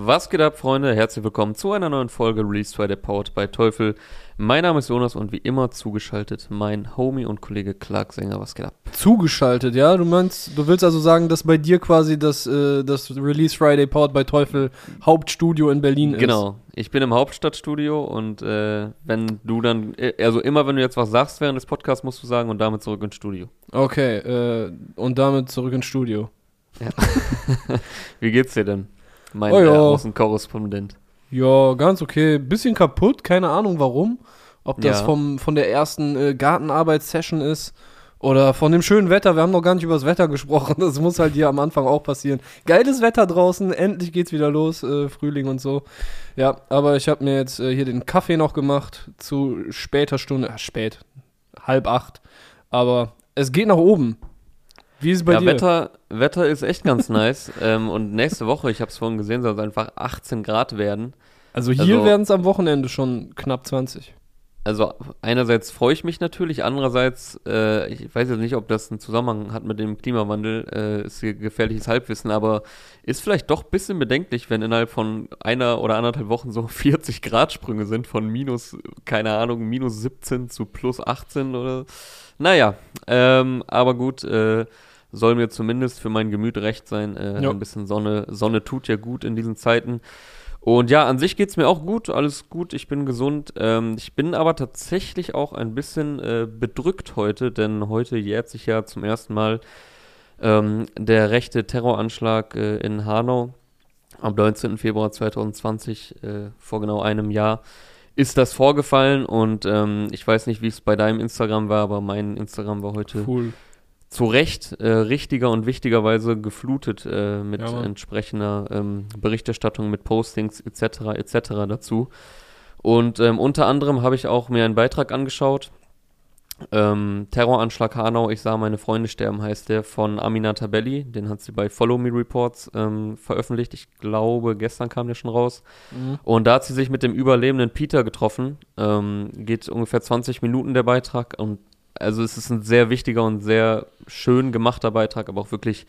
Was geht ab, Freunde? Herzlich willkommen zu einer neuen Folge Release Friday Powered bei Teufel. Mein Name ist Jonas und wie immer zugeschaltet mein Homie und Kollege Clark Sänger. Was geht ab? Zugeschaltet, ja? Du meinst, du willst also sagen, dass bei dir quasi das, äh, das Release Friday Powered bei Teufel Hauptstudio in Berlin ist? Genau. Ich bin im Hauptstadtstudio und äh, wenn du dann, äh, also immer wenn du jetzt was sagst während des Podcasts, musst du sagen und damit zurück ins Studio. Okay, äh, und damit zurück ins Studio. Ja. wie geht's dir denn? Mein Oh ja. Außenkorrespondent. Ja, ganz okay. Bisschen kaputt, keine Ahnung warum. Ob das Ja. vom, von der ersten äh, Gartenarbeitssession ist oder von dem schönen Wetter. Wir haben noch gar nicht über das Wetter gesprochen. Das muss halt hier am Anfang auch passieren. Geiles Wetter draußen, endlich geht's wieder los, äh, Frühling und so. Ja, aber ich habe mir jetzt äh, hier den Kaffee noch gemacht zu später Stunde. Äh, spät, halb acht. Aber es geht nach oben. Wie ist es bei ja, dir? Wetter, Wetter ist echt ganz nice. ähm, und nächste Woche, ich habe es vorhin gesehen, soll es einfach 18 Grad werden. also hier also- werden es am Wochenende schon knapp 20. Also einerseits freue ich mich natürlich, andererseits, äh, ich weiß jetzt nicht, ob das einen Zusammenhang hat mit dem Klimawandel, äh, ist hier gefährliches Halbwissen, aber ist vielleicht doch ein bisschen bedenklich, wenn innerhalb von einer oder anderthalb Wochen so 40 Grad Sprünge sind von minus, keine Ahnung, minus 17 zu plus 18 oder. Naja, ähm, aber gut, äh, soll mir zumindest für mein Gemüt recht sein. Äh. Ein bisschen Sonne, Sonne tut ja gut in diesen Zeiten. Und ja, an sich geht's mir auch gut, alles gut, ich bin gesund. Ähm, ich bin aber tatsächlich auch ein bisschen äh, bedrückt heute, denn heute jährt sich ja zum ersten Mal ähm, der rechte Terroranschlag äh, in Hanau am 19. Februar 2020, äh, vor genau einem Jahr, ist das vorgefallen und ähm, ich weiß nicht, wie es bei deinem Instagram war, aber mein Instagram war heute Cool. Zu Recht äh, richtiger und wichtigerweise geflutet äh, mit Ja, entsprechender ähm, Berichterstattung, mit Postings etc. etc. dazu. Und ähm, unter anderem habe ich auch mir einen Beitrag angeschaut. Ähm, Terroranschlag Hanau, ich sah meine Freunde sterben, heißt der von Amina Tabelli. Den hat sie bei Follow Me Reports ähm, veröffentlicht. Ich glaube, gestern kam der schon raus. Mhm. Und da hat sie sich mit dem überlebenden Peter getroffen. Ähm, geht ungefähr 20 Minuten der Beitrag. Und also es ist ein sehr wichtiger und sehr schön gemachter Beitrag, aber auch wirklich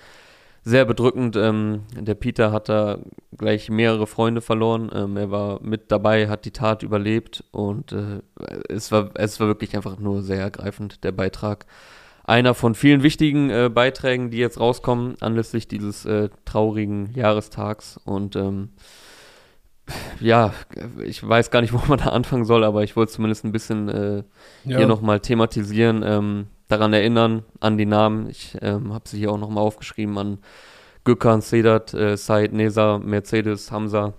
sehr bedrückend. Ähm, der Peter hat da gleich mehrere Freunde verloren. Ähm, er war mit dabei, hat die Tat überlebt und äh, es, war, es war wirklich einfach nur sehr ergreifend, der Beitrag. Einer von vielen wichtigen äh, Beiträgen, die jetzt rauskommen, anlässlich dieses äh, traurigen Jahrestags. Und ähm, ja, ich weiß gar nicht, wo man da anfangen soll, aber ich wollte zumindest ein bisschen äh, Ja. hier nochmal thematisieren, ähm, daran erinnern, an die Namen. Ich ähm, habe sie hier auch nochmal aufgeschrieben an Gökhan, Sedat, äh, Said, Nesa, Mercedes, Hamza,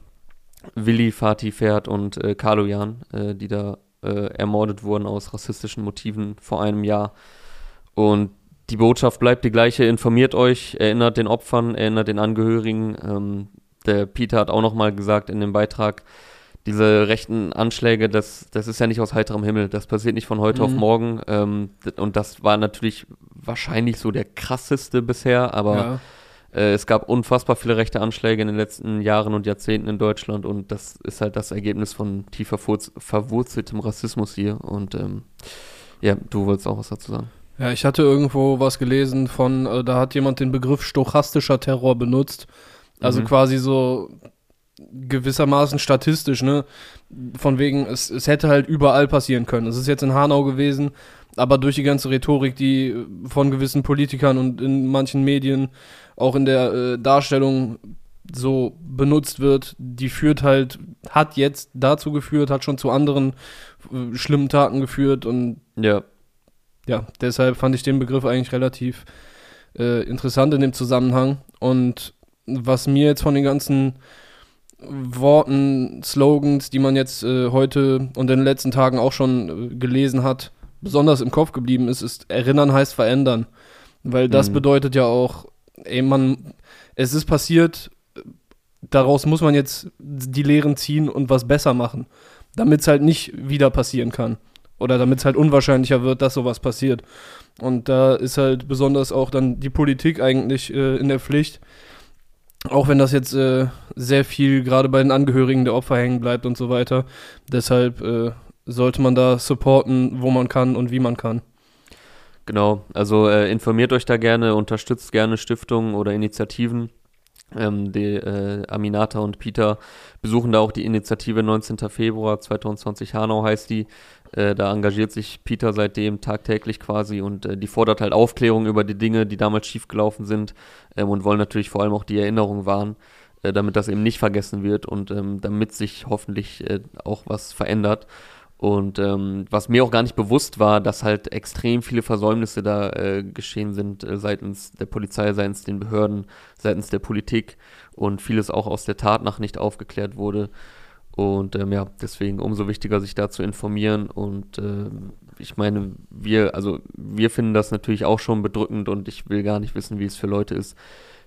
Willi, Fatih, Pferd und äh, Kaloyan, äh, die da äh, ermordet wurden aus rassistischen Motiven vor einem Jahr. Und die Botschaft bleibt die gleiche, informiert euch, erinnert den Opfern, erinnert den Angehörigen. Ähm, der Peter hat auch nochmal gesagt in dem Beitrag, diese rechten Anschläge, das, das ist ja nicht aus heiterem Himmel. Das passiert nicht von heute auf Mhm. morgen. Ähm, und das war natürlich wahrscheinlich so der krasseste bisher, aber ja. äh, es gab unfassbar viele rechte Anschläge in den letzten Jahren und Jahrzehnten in Deutschland und das ist halt das Ergebnis von tief verwurz verwurzeltem Rassismus hier. Und ähm, ja, du wolltest auch was dazu sagen. Ja, ich hatte irgendwo was gelesen von, äh, da hat jemand den Begriff stochastischer Terror benutzt. Also Mhm. quasi so gewissermaßen statistisch, ne? Von wegen, es, es hätte halt überall passieren können. Es ist jetzt in Hanau gewesen, aber durch die ganze Rhetorik, die von gewissen Politikern und in manchen Medien auch in der äh, Darstellung so benutzt wird, die führt halt, hat jetzt dazu geführt, hat schon zu anderen äh, schlimmen Taten geführt und Ja, ja, deshalb fand ich den Begriff eigentlich relativ äh, interessant in dem Zusammenhang. Und was mir jetzt von den ganzen Worten, Slogans, die man jetzt äh, heute und in den letzten Tagen auch schon äh, gelesen hat, besonders im Kopf geblieben ist, ist erinnern heißt verändern. Weil das Mhm. bedeutet ja auch, ey, man, es ist passiert, daraus muss man jetzt die Lehren ziehen und was besser machen, damit es halt nicht wieder passieren kann. Oder damit es halt unwahrscheinlicher wird, dass sowas passiert. Und da ist halt besonders auch dann die Politik eigentlich äh, in der Pflicht. Auch wenn das jetzt äh, sehr viel gerade bei den Angehörigen der Opfer hängen bleibt und so weiter. Deshalb äh, sollte man da supporten, wo man kann und wie man kann. Genau, also äh, informiert euch da gerne, unterstützt gerne Stiftungen oder Initiativen. Ähm, die, äh, Aminata und Peter besuchen da auch die Initiative 19. Februar 2020 Hanau heißt die. Äh, da engagiert sich Peter seitdem tagtäglich quasi und äh, die fordert halt Aufklärung über die Dinge, die damals schiefgelaufen sind ähm, und wollen natürlich vor allem auch die Erinnerung wahren, äh, damit das eben nicht vergessen wird und ähm, damit sich hoffentlich äh, auch was verändert. Und ähm, was mir auch gar nicht bewusst war, dass halt extrem viele Versäumnisse da äh, geschehen sind äh, seitens der Polizei, seitens den Behörden, seitens der Politik und vieles auch aus der Tat nach nicht aufgeklärt wurde. Und ähm, ja, deswegen umso wichtiger, sich da zu informieren. Und äh, ich meine, wir, also wir finden das natürlich auch schon bedrückend und ich will gar nicht wissen, wie es für Leute ist,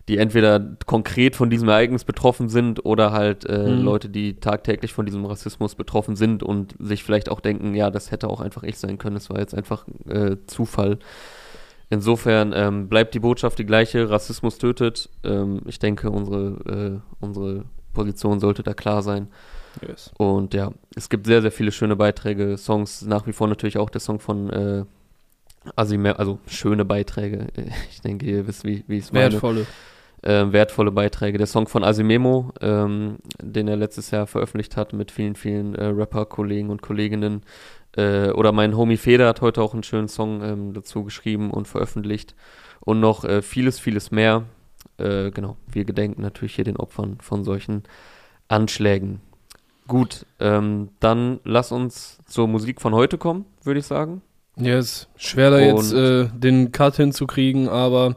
die entweder konkret von diesem Ereignis betroffen sind oder halt äh, mhm. Leute, die tagtäglich von diesem Rassismus betroffen sind und sich vielleicht auch denken, ja, das hätte auch einfach ich sein können, das war jetzt einfach äh, Zufall. Insofern ähm, bleibt die Botschaft die gleiche, Rassismus tötet. Ähm, ich denke, unsere, äh, unsere Position sollte da klar sein. Yes. Und ja, es gibt sehr, sehr viele schöne Beiträge, Songs, nach wie vor natürlich auch der Song von äh, Asimir, also schöne Beiträge. Ich denke, ihr wisst, wie, wie ich es meine. Wertvolle äh, wertvolle Beiträge. Der Song von Asimemo, ähm, den er letztes Jahr veröffentlicht hat mit vielen, vielen äh, Rapper-Kollegen und Kolleginnen. Äh, oder mein Homie Feder hat heute auch einen schönen Song ähm, dazu geschrieben und veröffentlicht. Und noch äh, vieles, vieles mehr. Äh, genau, wir gedenken natürlich hier den Opfern von solchen Anschlägen. Gut, ähm, dann lass uns zur Musik von heute kommen, würde ich sagen. Ja, ist schwer da jetzt äh, den Cut hinzukriegen, aber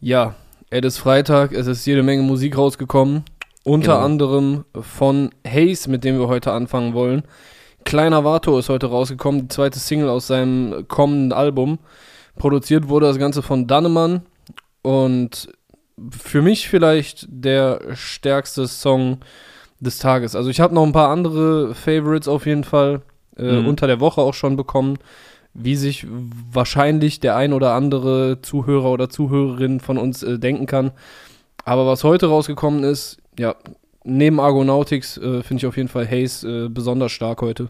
ja, es ist Freitag, es ist jede Menge Musik rausgekommen. Unter genau. anderem von Haze, mit dem wir heute anfangen wollen. Kleiner Vato ist heute rausgekommen, die zweite Single aus seinem kommenden Album. Produziert wurde das Ganze von Dannemann und für mich vielleicht der stärkste Song des Tages. Also ich habe noch ein paar andere Favorites auf jeden Fall äh, mhm. unter der Woche auch schon bekommen wie sich wahrscheinlich der ein oder andere Zuhörer oder Zuhörerin von uns äh, denken kann. Aber was heute rausgekommen ist, ja, neben Argonautics äh, finde ich auf jeden Fall Haze äh, besonders stark heute.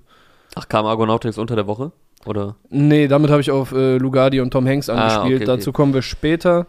Ach, kam Argonautics unter der Woche? Oder? Nee, damit habe ich auf äh, Lugardi und Tom Hanks angespielt. Ah, okay, okay. Dazu kommen wir später.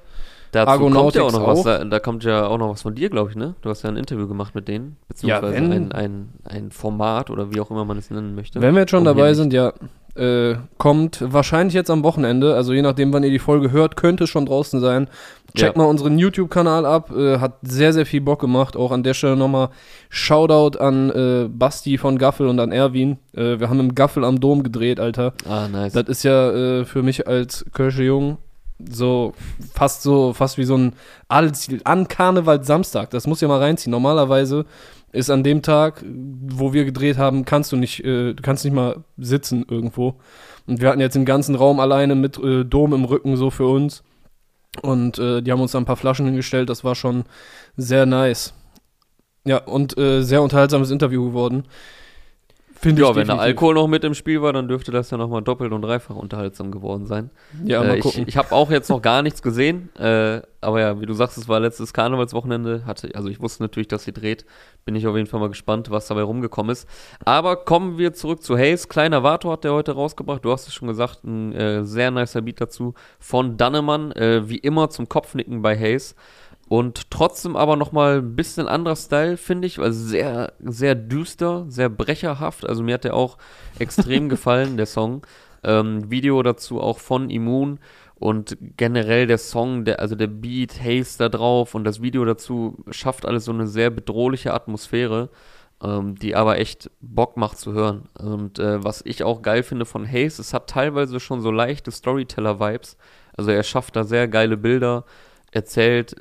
Dazu Argonautics kommt ja auch noch auch. was, da, da, kommt ja auch noch was von dir, glaube ich, ne? Du hast ja ein Interview gemacht mit denen, beziehungsweise ja, wenn, ein, ein, ein Format oder wie auch immer man es nennen möchte. Wenn wir jetzt schon dabei sind, ja, äh, kommt wahrscheinlich jetzt am Wochenende, also je nachdem, wann ihr die Folge hört, könnte es schon draußen sein. Checkt ja. mal unseren YouTube-Kanal ab, äh, hat sehr, sehr viel Bock gemacht. Auch an der Stelle nochmal Shoutout an äh, Basti von Gaffel und an Erwin. Äh, wir haben im Gaffel am Dom gedreht, Alter. Ah, nice. Das ist ja äh, für mich als Kölsche Jung so fast so, fast wie so ein Adelsziel an Karneval Samstag. Das muss ja mal reinziehen. Normalerweise ist an dem Tag, wo wir gedreht haben, kannst du nicht, äh, du kannst nicht mal sitzen irgendwo. Und wir hatten jetzt den ganzen Raum alleine mit äh, Dom im Rücken so für uns. Und äh, die haben uns da ein paar Flaschen hingestellt. Das war schon sehr nice. Ja, und äh, sehr unterhaltsames Interview geworden. Finde ja, wenn der Alkohol noch mit im Spiel war, dann dürfte das ja nochmal doppelt und dreifach unterhaltsam geworden sein. Ja, äh, mal gucken. Ich, ich habe auch jetzt noch gar nichts gesehen, äh, aber ja, wie du sagst, es war letztes Karnevalswochenende. Hatte, also ich wusste natürlich, dass sie dreht. Bin ich auf jeden Fall mal gespannt, was dabei rumgekommen ist. Aber kommen wir zurück zu Hayes. Kleiner Vato hat der heute rausgebracht. Du hast es schon gesagt, ein äh, sehr nicer Beat dazu von Dannemann. Äh, wie immer zum Kopfnicken bei Hayes. Und trotzdem aber nochmal ein bisschen anderer Style, finde ich. Also sehr, sehr düster, sehr brecherhaft. Also mir hat der auch extrem gefallen, der Song. Ähm, Video dazu auch von Immun. Und generell der Song, der, also der Beat, Haze da drauf und das Video dazu schafft alles so eine sehr bedrohliche Atmosphäre, ähm, die aber echt Bock macht zu hören. Und äh, was ich auch geil finde von Haze, es hat teilweise schon so leichte Storyteller-Vibes. Also er schafft da sehr geile Bilder, erzählt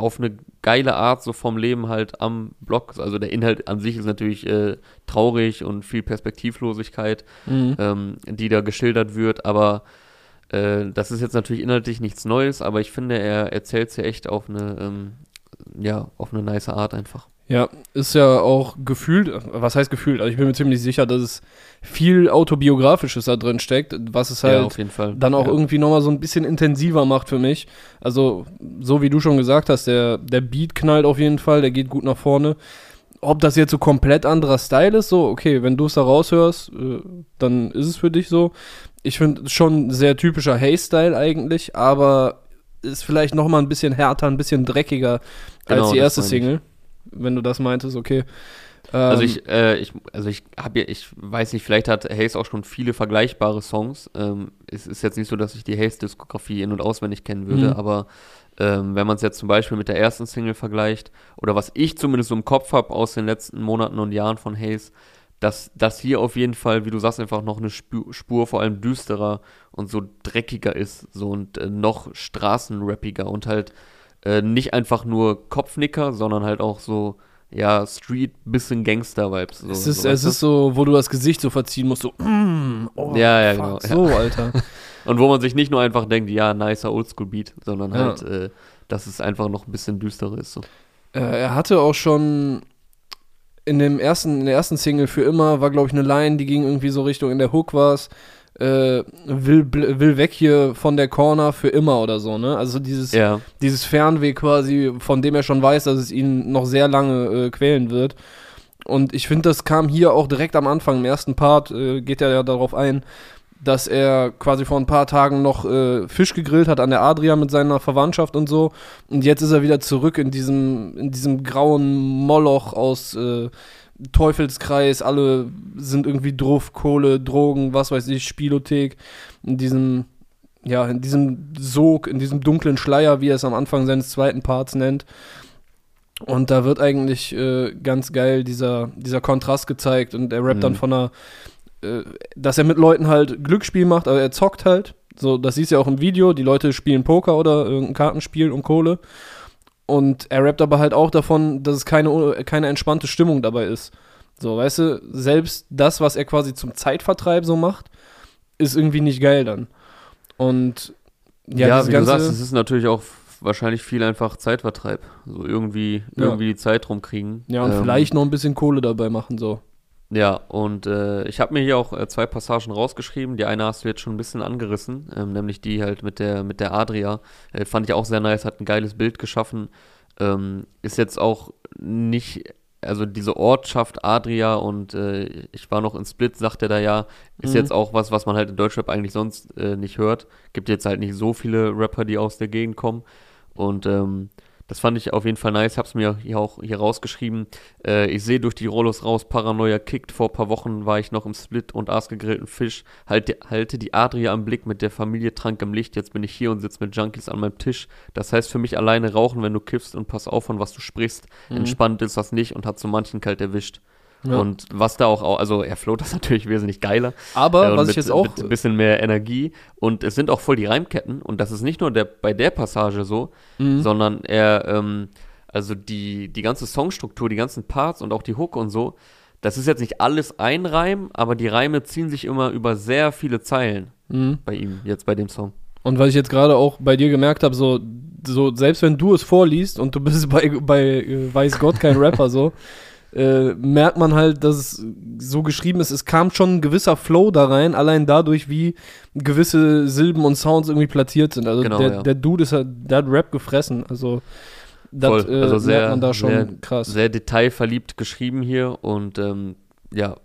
auf eine geile Art so vom Leben halt am Blog. Also der Inhalt an sich ist natürlich äh, traurig und viel Perspektivlosigkeit, mhm. ähm, die da geschildert wird, aber äh, das ist jetzt natürlich inhaltlich nichts Neues, aber ich finde, er erzählt es ja echt auf eine, ähm, ja, auf eine nice Art einfach. Ja, ist ja auch gefühlt, was heißt gefühlt? Also ich bin mir ziemlich sicher, dass es viel autobiografisches da drin steckt, was es halt ja, dann auch ja. irgendwie nochmal so ein bisschen intensiver macht für mich. Also, so wie du schon gesagt hast, der, der Beat knallt auf jeden Fall, der geht gut nach vorne. Ob das jetzt so komplett anderer Style ist, so, okay, wenn du es da raushörst, äh, dann ist es für dich so. Ich finde schon sehr typischer Hay-Style eigentlich, aber ist vielleicht noch mal ein bisschen härter, ein bisschen dreckiger Genau, als die erste. Single. Wenn du das meintest, okay. Also Ähm, ich, äh, ich, also ich habe ja, ich weiß nicht, vielleicht hat Hayes auch schon viele vergleichbare Songs. Ähm, es ist jetzt nicht so, dass ich die Hayes-Diskografie in- und auswendig kennen würde, Mhm. aber ähm, wenn man es jetzt zum Beispiel mit der ersten Single vergleicht, oder was ich zumindest so im Kopf habe aus den letzten Monaten und Jahren von Hayes, dass das hier auf jeden Fall, wie du sagst, einfach noch eine Spur, Spur vor allem düsterer und so dreckiger ist, so und äh, noch straßenrappiger und halt äh, nicht einfach nur Kopfnicker, sondern halt auch so, ja, Street, bisschen Gangster-Vibes. So, es ist, so, es ist so, wo du das Gesicht so verziehen musst, so, mm, oh, Ja, ja, fuck, genau, So, Alter. Und wo man sich nicht nur einfach denkt, ja, nicer Oldschool-Beat, sondern Ja. halt, äh, dass es einfach noch ein bisschen düsterer ist. So. Äh, er hatte auch schon in dem ersten, in der ersten Single für immer war, glaube ich, eine Line, die ging irgendwie so Richtung in der Hook war's, äh, will, will weg hier von der Corner für immer oder so, ne? Also dieses, Ja, dieses Fernweh quasi, von dem er schon weiß, dass es ihn noch sehr lange äh, quälen wird. Und ich finde, das kam hier auch direkt am Anfang, im ersten Part, äh, geht er ja darauf ein, dass er quasi vor ein paar Tagen noch äh, Fisch gegrillt hat an der Adria mit seiner Verwandtschaft und so. Und jetzt ist er wieder zurück in diesem, in diesem grauen Moloch aus äh, Teufelskreis. Alle sind irgendwie drauf, Kohle, Drogen, was weiß ich, Spielothek. In diesem, ja, in diesem Sog, in diesem dunklen Schleier, wie er es am Anfang seines zweiten Parts nennt. Und da wird eigentlich äh, ganz geil dieser, dieser Kontrast gezeigt und er rappt Mhm. dann von einer, äh, dass er mit Leuten halt Glücksspiel macht, aber er zockt halt. So, das siehst du ja auch im Video, die Leute spielen Poker oder irgendein Kartenspiel um Kohle. Und er rappt aber halt auch davon, dass es keine, keine entspannte Stimmung dabei ist. So, weißt du, selbst das, was er quasi zum Zeitvertreib so macht, ist irgendwie nicht geil dann. Und ja, ja, wie du sagst, es ist natürlich auch wahrscheinlich viel einfach Zeitvertreib. So irgendwie, Ja. irgendwie die Zeit rumkriegen. ja, und Ähm, vielleicht noch ein bisschen Kohle dabei machen, so. Ja, und äh, ich habe mir hier auch äh, zwei Passagen rausgeschrieben. Die eine hast du jetzt schon ein bisschen angerissen, ähm, nämlich die halt mit der, mit der Adria. Äh, fand ich auch sehr nice, hat ein geiles Bild geschaffen. Ähm, ist jetzt auch nicht, also diese Ortschaft Adria und äh, ich war noch in Split, sagt er da ja, ist Mhm. jetzt auch was, was man halt in Deutschrap eigentlich sonst äh, nicht hört. Gibt jetzt halt nicht so viele Rapper, die aus der Gegend kommen. Und ähm, das fand ich auf jeden Fall nice. Hab's mir hier auch hier rausgeschrieben. Äh, ich sehe durch die Rollos raus, Paranoia kickt. Vor ein paar Wochen war ich noch im Split und aß gegrillten Fisch. Halte, halte die Adria am Blick mit der Familie trank im Licht. Jetzt bin ich hier und sitze mit Junkies an meinem Tisch. Das heißt für mich alleine rauchen, wenn du kiffst und pass auf, von was du sprichst. Entspannt ist das nicht und hat so manchen kalt erwischt. Ja. Und was da auch, au- also er float das natürlich wesentlich geiler. Aber Äh, was mit, ich jetzt auch. Ein bisschen mehr Energie. Und es sind auch voll die Reimketten. Und das ist nicht nur der, bei der Passage so, Mhm. sondern er, ähm, also die, die ganze Songstruktur, die ganzen Parts und auch die Hook und so, das ist jetzt nicht alles ein Reim, aber die Reime ziehen sich immer über sehr viele Zeilen Mhm. bei ihm, jetzt bei dem Song. Und was ich jetzt gerade auch bei dir gemerkt habe, so, so, selbst wenn du es vorliest und du bist bei, bei äh, weiß Gott kein Rapper, so, äh, merkt man halt, dass es so geschrieben ist, es kam schon ein gewisser Flow da rein, allein dadurch, wie gewisse Silben und Sounds irgendwie platziert sind. Also Genau, der, ja. der Dude ist halt, der hat Rap gefressen. Also das äh, Also sehr- merkt man da schon sehr- krass. Sehr detailverliebt geschrieben hier und ähm, ja,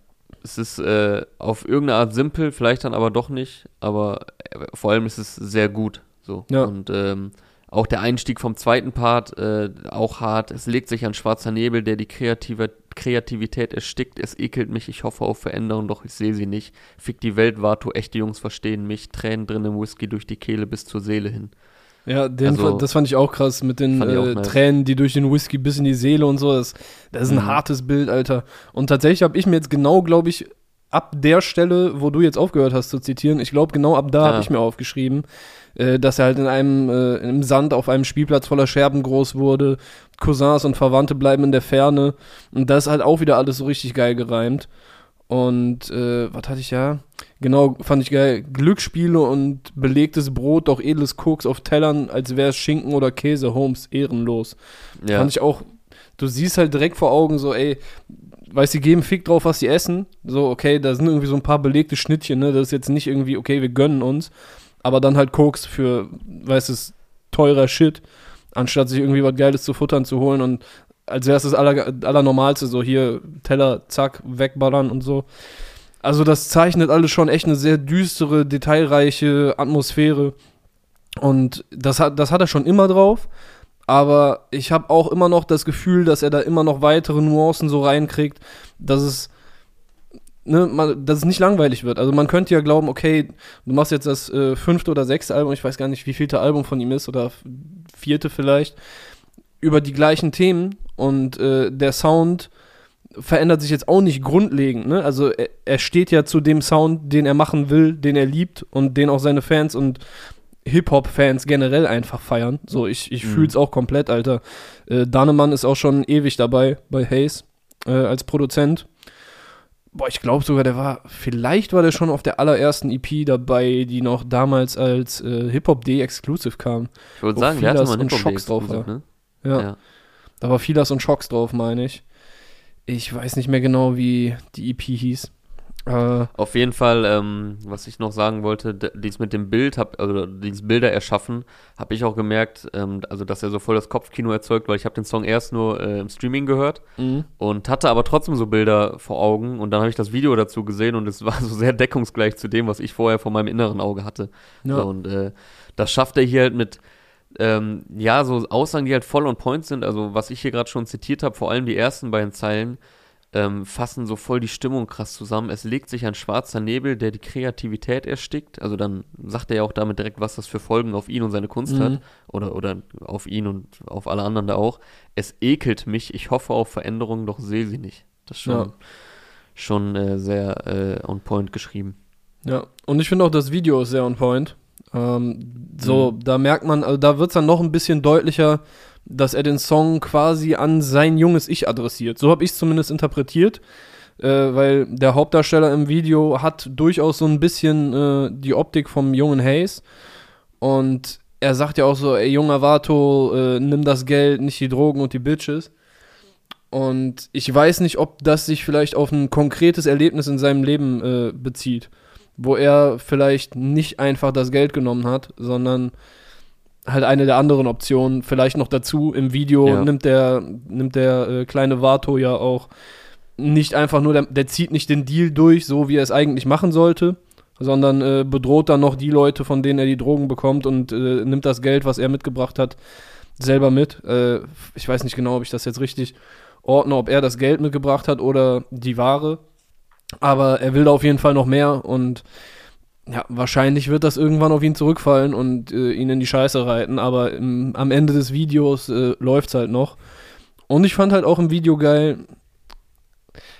es ist äh, auf irgendeine Art simpel, vielleicht dann aber doch nicht, aber äh, vor allem ist es sehr gut. So. Ja. Und ähm, auch der Einstieg vom zweiten Part, äh, auch hart. Es legt sich ein schwarzer Nebel, der die kreative Kreativität erstickt. Es ekelt mich, ich hoffe auf Veränderung, doch ich sehe sie nicht. Fick die Welt, Vato, echte Jungs verstehen mich. Tränen drin im Whisky durch die Kehle bis zur Seele hin. Ja, Also, das fand ich auch krass mit den äh. Tränen, die durch den Whisky bis in die Seele und so. Das, das ist ein Mhm. hartes Bild, Alter. Und tatsächlich habe ich mir jetzt genau, glaube ich, ab der Stelle, wo du jetzt aufgehört hast zu zitieren, ich glaube, genau ab da Ja. habe ich mir aufgeschrieben, äh, dass er halt in einem äh, im Sand auf einem Spielplatz voller Scherben groß wurde. Cousins und Verwandte bleiben in der Ferne. Und das ist halt auch wieder alles so richtig geil gereimt. Und äh, was hatte ich ja? Genau, fand ich geil. Glücksspiele und belegtes Brot, doch edles Koks auf Tellern, als wäre es Schinken oder Käse, Holmes, ehrenlos. Ja, Fand ich auch, du siehst halt direkt vor Augen so, ey, weißt die geben Fick drauf, was die essen. So, okay, da sind irgendwie so ein paar belegte Schnittchen, ne? Das ist jetzt nicht irgendwie, okay, wir gönnen uns. Aber dann halt Koks für, weißt du, teurer Shit, anstatt sich irgendwie was Geiles zu futtern zu holen und als wäre es das aller, Allernormalste, so hier Teller, zack, wegballern und so. Also das zeichnet alles schon echt eine sehr düstere, detailreiche Atmosphäre. Und das hat, das hat er schon immer drauf. Aber ich habe auch immer noch das Gefühl, dass er da immer noch weitere Nuancen so reinkriegt, dass es, ne, man, dass es nicht langweilig wird. Also man könnte ja glauben, okay, du machst jetzt das äh, fünfte oder sechste Album, ich weiß gar nicht, wie vielte Album von ihm ist oder vierte vielleicht, über die gleichen Themen und äh, der Sound verändert sich jetzt auch nicht grundlegend. Ne? Also er, er, steht ja zu dem Sound, den er machen will, den er liebt und den auch seine Fans und Hip-Hop-Fans generell einfach feiern. So, ich, ich mhm. fühle es auch komplett, Alter. Äh, Danemann ist auch schon ewig dabei bei Hayes äh, als Produzent. Boah, ich glaube sogar, der war, vielleicht war der schon auf der allerersten EP dabei, die noch damals als äh, Hip-Hop-D Exclusive kam. Ich würde sagen, der hatte mal einen Schocks drauf war. Ne? Ja. ja. Da war Filas und Schocks drauf, meine ich. Ich weiß nicht mehr genau, wie die EP hieß. Äh, Auf jeden Fall, ähm, was ich noch sagen wollte, dies mit dem Bild, hab, also dieses Bilder erschaffen, habe ich auch gemerkt, ähm, also dass er so voll das Kopfkino erzeugt, weil ich habe den Song erst nur äh, im Streaming gehört mhm. und hatte aber trotzdem so Bilder vor Augen und dann habe ich das Video dazu gesehen und es war so sehr deckungsgleich zu dem, was ich vorher vor meinem inneren Auge hatte. Ja. So, und äh, das schafft er hier halt mit ähm, ja, so Aussagen, die halt voll on point sind. Also, was ich hier gerade schon zitiert habe, vor allem die ersten beiden Zeilen, ähm, fassen so voll die Stimmung krass zusammen. Es legt sich ein schwarzer Nebel, der die Kreativität erstickt. Also dann sagt er ja auch damit direkt, was das für Folgen auf ihn und seine Kunst mhm. hat. Oder, oder auf ihn und auf alle anderen da auch. Es ekelt mich, ich hoffe auf Veränderungen, doch sehe sie nicht. Das ist schon, ja. schon äh, sehr äh, on point geschrieben. Ja, und ich finde auch das Video ist sehr on point. Ähm, so, mhm. da merkt man, also da wird es dann noch ein bisschen deutlicher, dass er den Song quasi an sein junges Ich adressiert. So habe ich es zumindest interpretiert, äh, weil der Hauptdarsteller im Video hat durchaus so ein bisschen äh, die Optik vom jungen Hayes. Und er sagt ja auch so, ey, junger Vato, äh, nimm das Geld, nicht die Drogen und die Bitches. Und ich weiß nicht, ob das sich vielleicht auf ein konkretes Erlebnis in seinem Leben äh, bezieht, wo er vielleicht nicht einfach das Geld genommen hat, sondern halt eine der anderen Optionen. Vielleicht noch dazu im Video ja. nimmt der, nimmt der äh, kleine Vato ja auch nicht einfach nur, der, der, zieht nicht den Deal durch, so wie er es eigentlich machen sollte, sondern äh, bedroht dann noch die Leute, von denen er die Drogen bekommt und äh, nimmt das Geld, was er mitgebracht hat, selber mit. Äh, ich weiß nicht genau, ob ich das jetzt richtig ordne, ob er das Geld mitgebracht hat oder die Ware. Aber er will da auf jeden Fall noch mehr und ja, wahrscheinlich wird das irgendwann auf ihn zurückfallen und äh, ihn in die Scheiße reiten, aber im, am Ende des Videos äh, läuft es halt noch. Und ich fand halt auch im Video geil,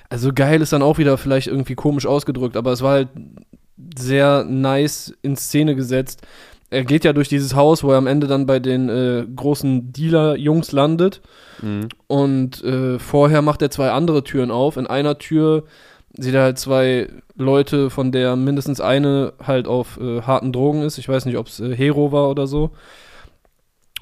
also geil ist dann auch wieder vielleicht irgendwie komisch ausgedrückt, aber es war halt sehr nice in Szene gesetzt. Er geht ja durch dieses Haus, wo er am Ende dann bei den äh, großen Dealer-Jungs landet. Mhm. Und äh, vorher macht er zwei andere Türen auf. In einer Tür sieht er halt zwei Leute, von der mindestens eine halt auf äh, harten Drogen ist. Ich weiß nicht, ob es äh, Hero war oder so.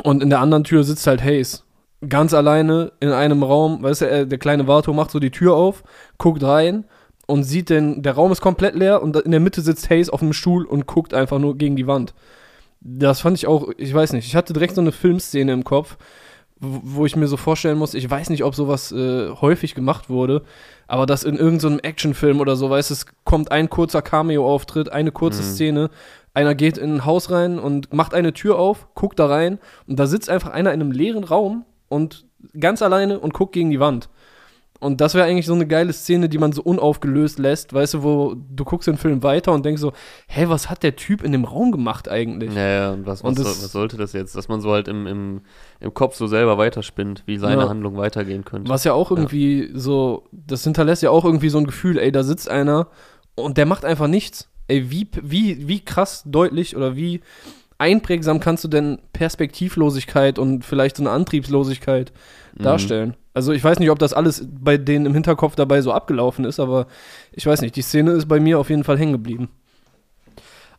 Und in der anderen Tür sitzt halt Hayes. Ganz alleine in einem Raum, weißt du, äh, der kleine Vato macht so die Tür auf, guckt rein und sieht den, der Raum ist komplett leer und in der Mitte sitzt Hayes auf dem Stuhl und guckt einfach nur gegen die Wand. Das fand ich auch, ich weiß nicht, ich hatte direkt so eine Filmszene im Kopf, wo ich mir so vorstellen muss, ich weiß nicht, ob sowas äh, häufig gemacht wurde, aber dass in irgendeinem so Actionfilm oder so, weißt es kommt ein kurzer Cameo-Auftritt, eine kurze mhm. Szene, einer geht in ein Haus rein und macht eine Tür auf, guckt da rein und da sitzt einfach einer in einem leeren Raum und ganz alleine und guckt gegen die Wand. Und das wäre eigentlich so eine geile Szene, die man so unaufgelöst lässt, weißt du, wo du guckst den Film weiter und denkst so, hä, was hat der Typ in dem Raum gemacht eigentlich? Ja, ja und was, was, und das, was sollte das jetzt? Dass man so halt im, im, im Kopf so selber weiterspinnt, wie seine ja. Handlung weitergehen könnte. Was ja auch irgendwie ja. so, das hinterlässt ja auch irgendwie so ein Gefühl, ey, da sitzt einer und der macht einfach nichts. Ey, wie, wie, wie krass deutlich oder wie einprägsam kannst du denn Perspektivlosigkeit und vielleicht so eine Antriebslosigkeit mhm. darstellen? Also ich weiß nicht, ob das alles bei denen im Hinterkopf dabei so abgelaufen ist, aber ich weiß nicht, die Szene ist bei mir auf jeden Fall hängen geblieben.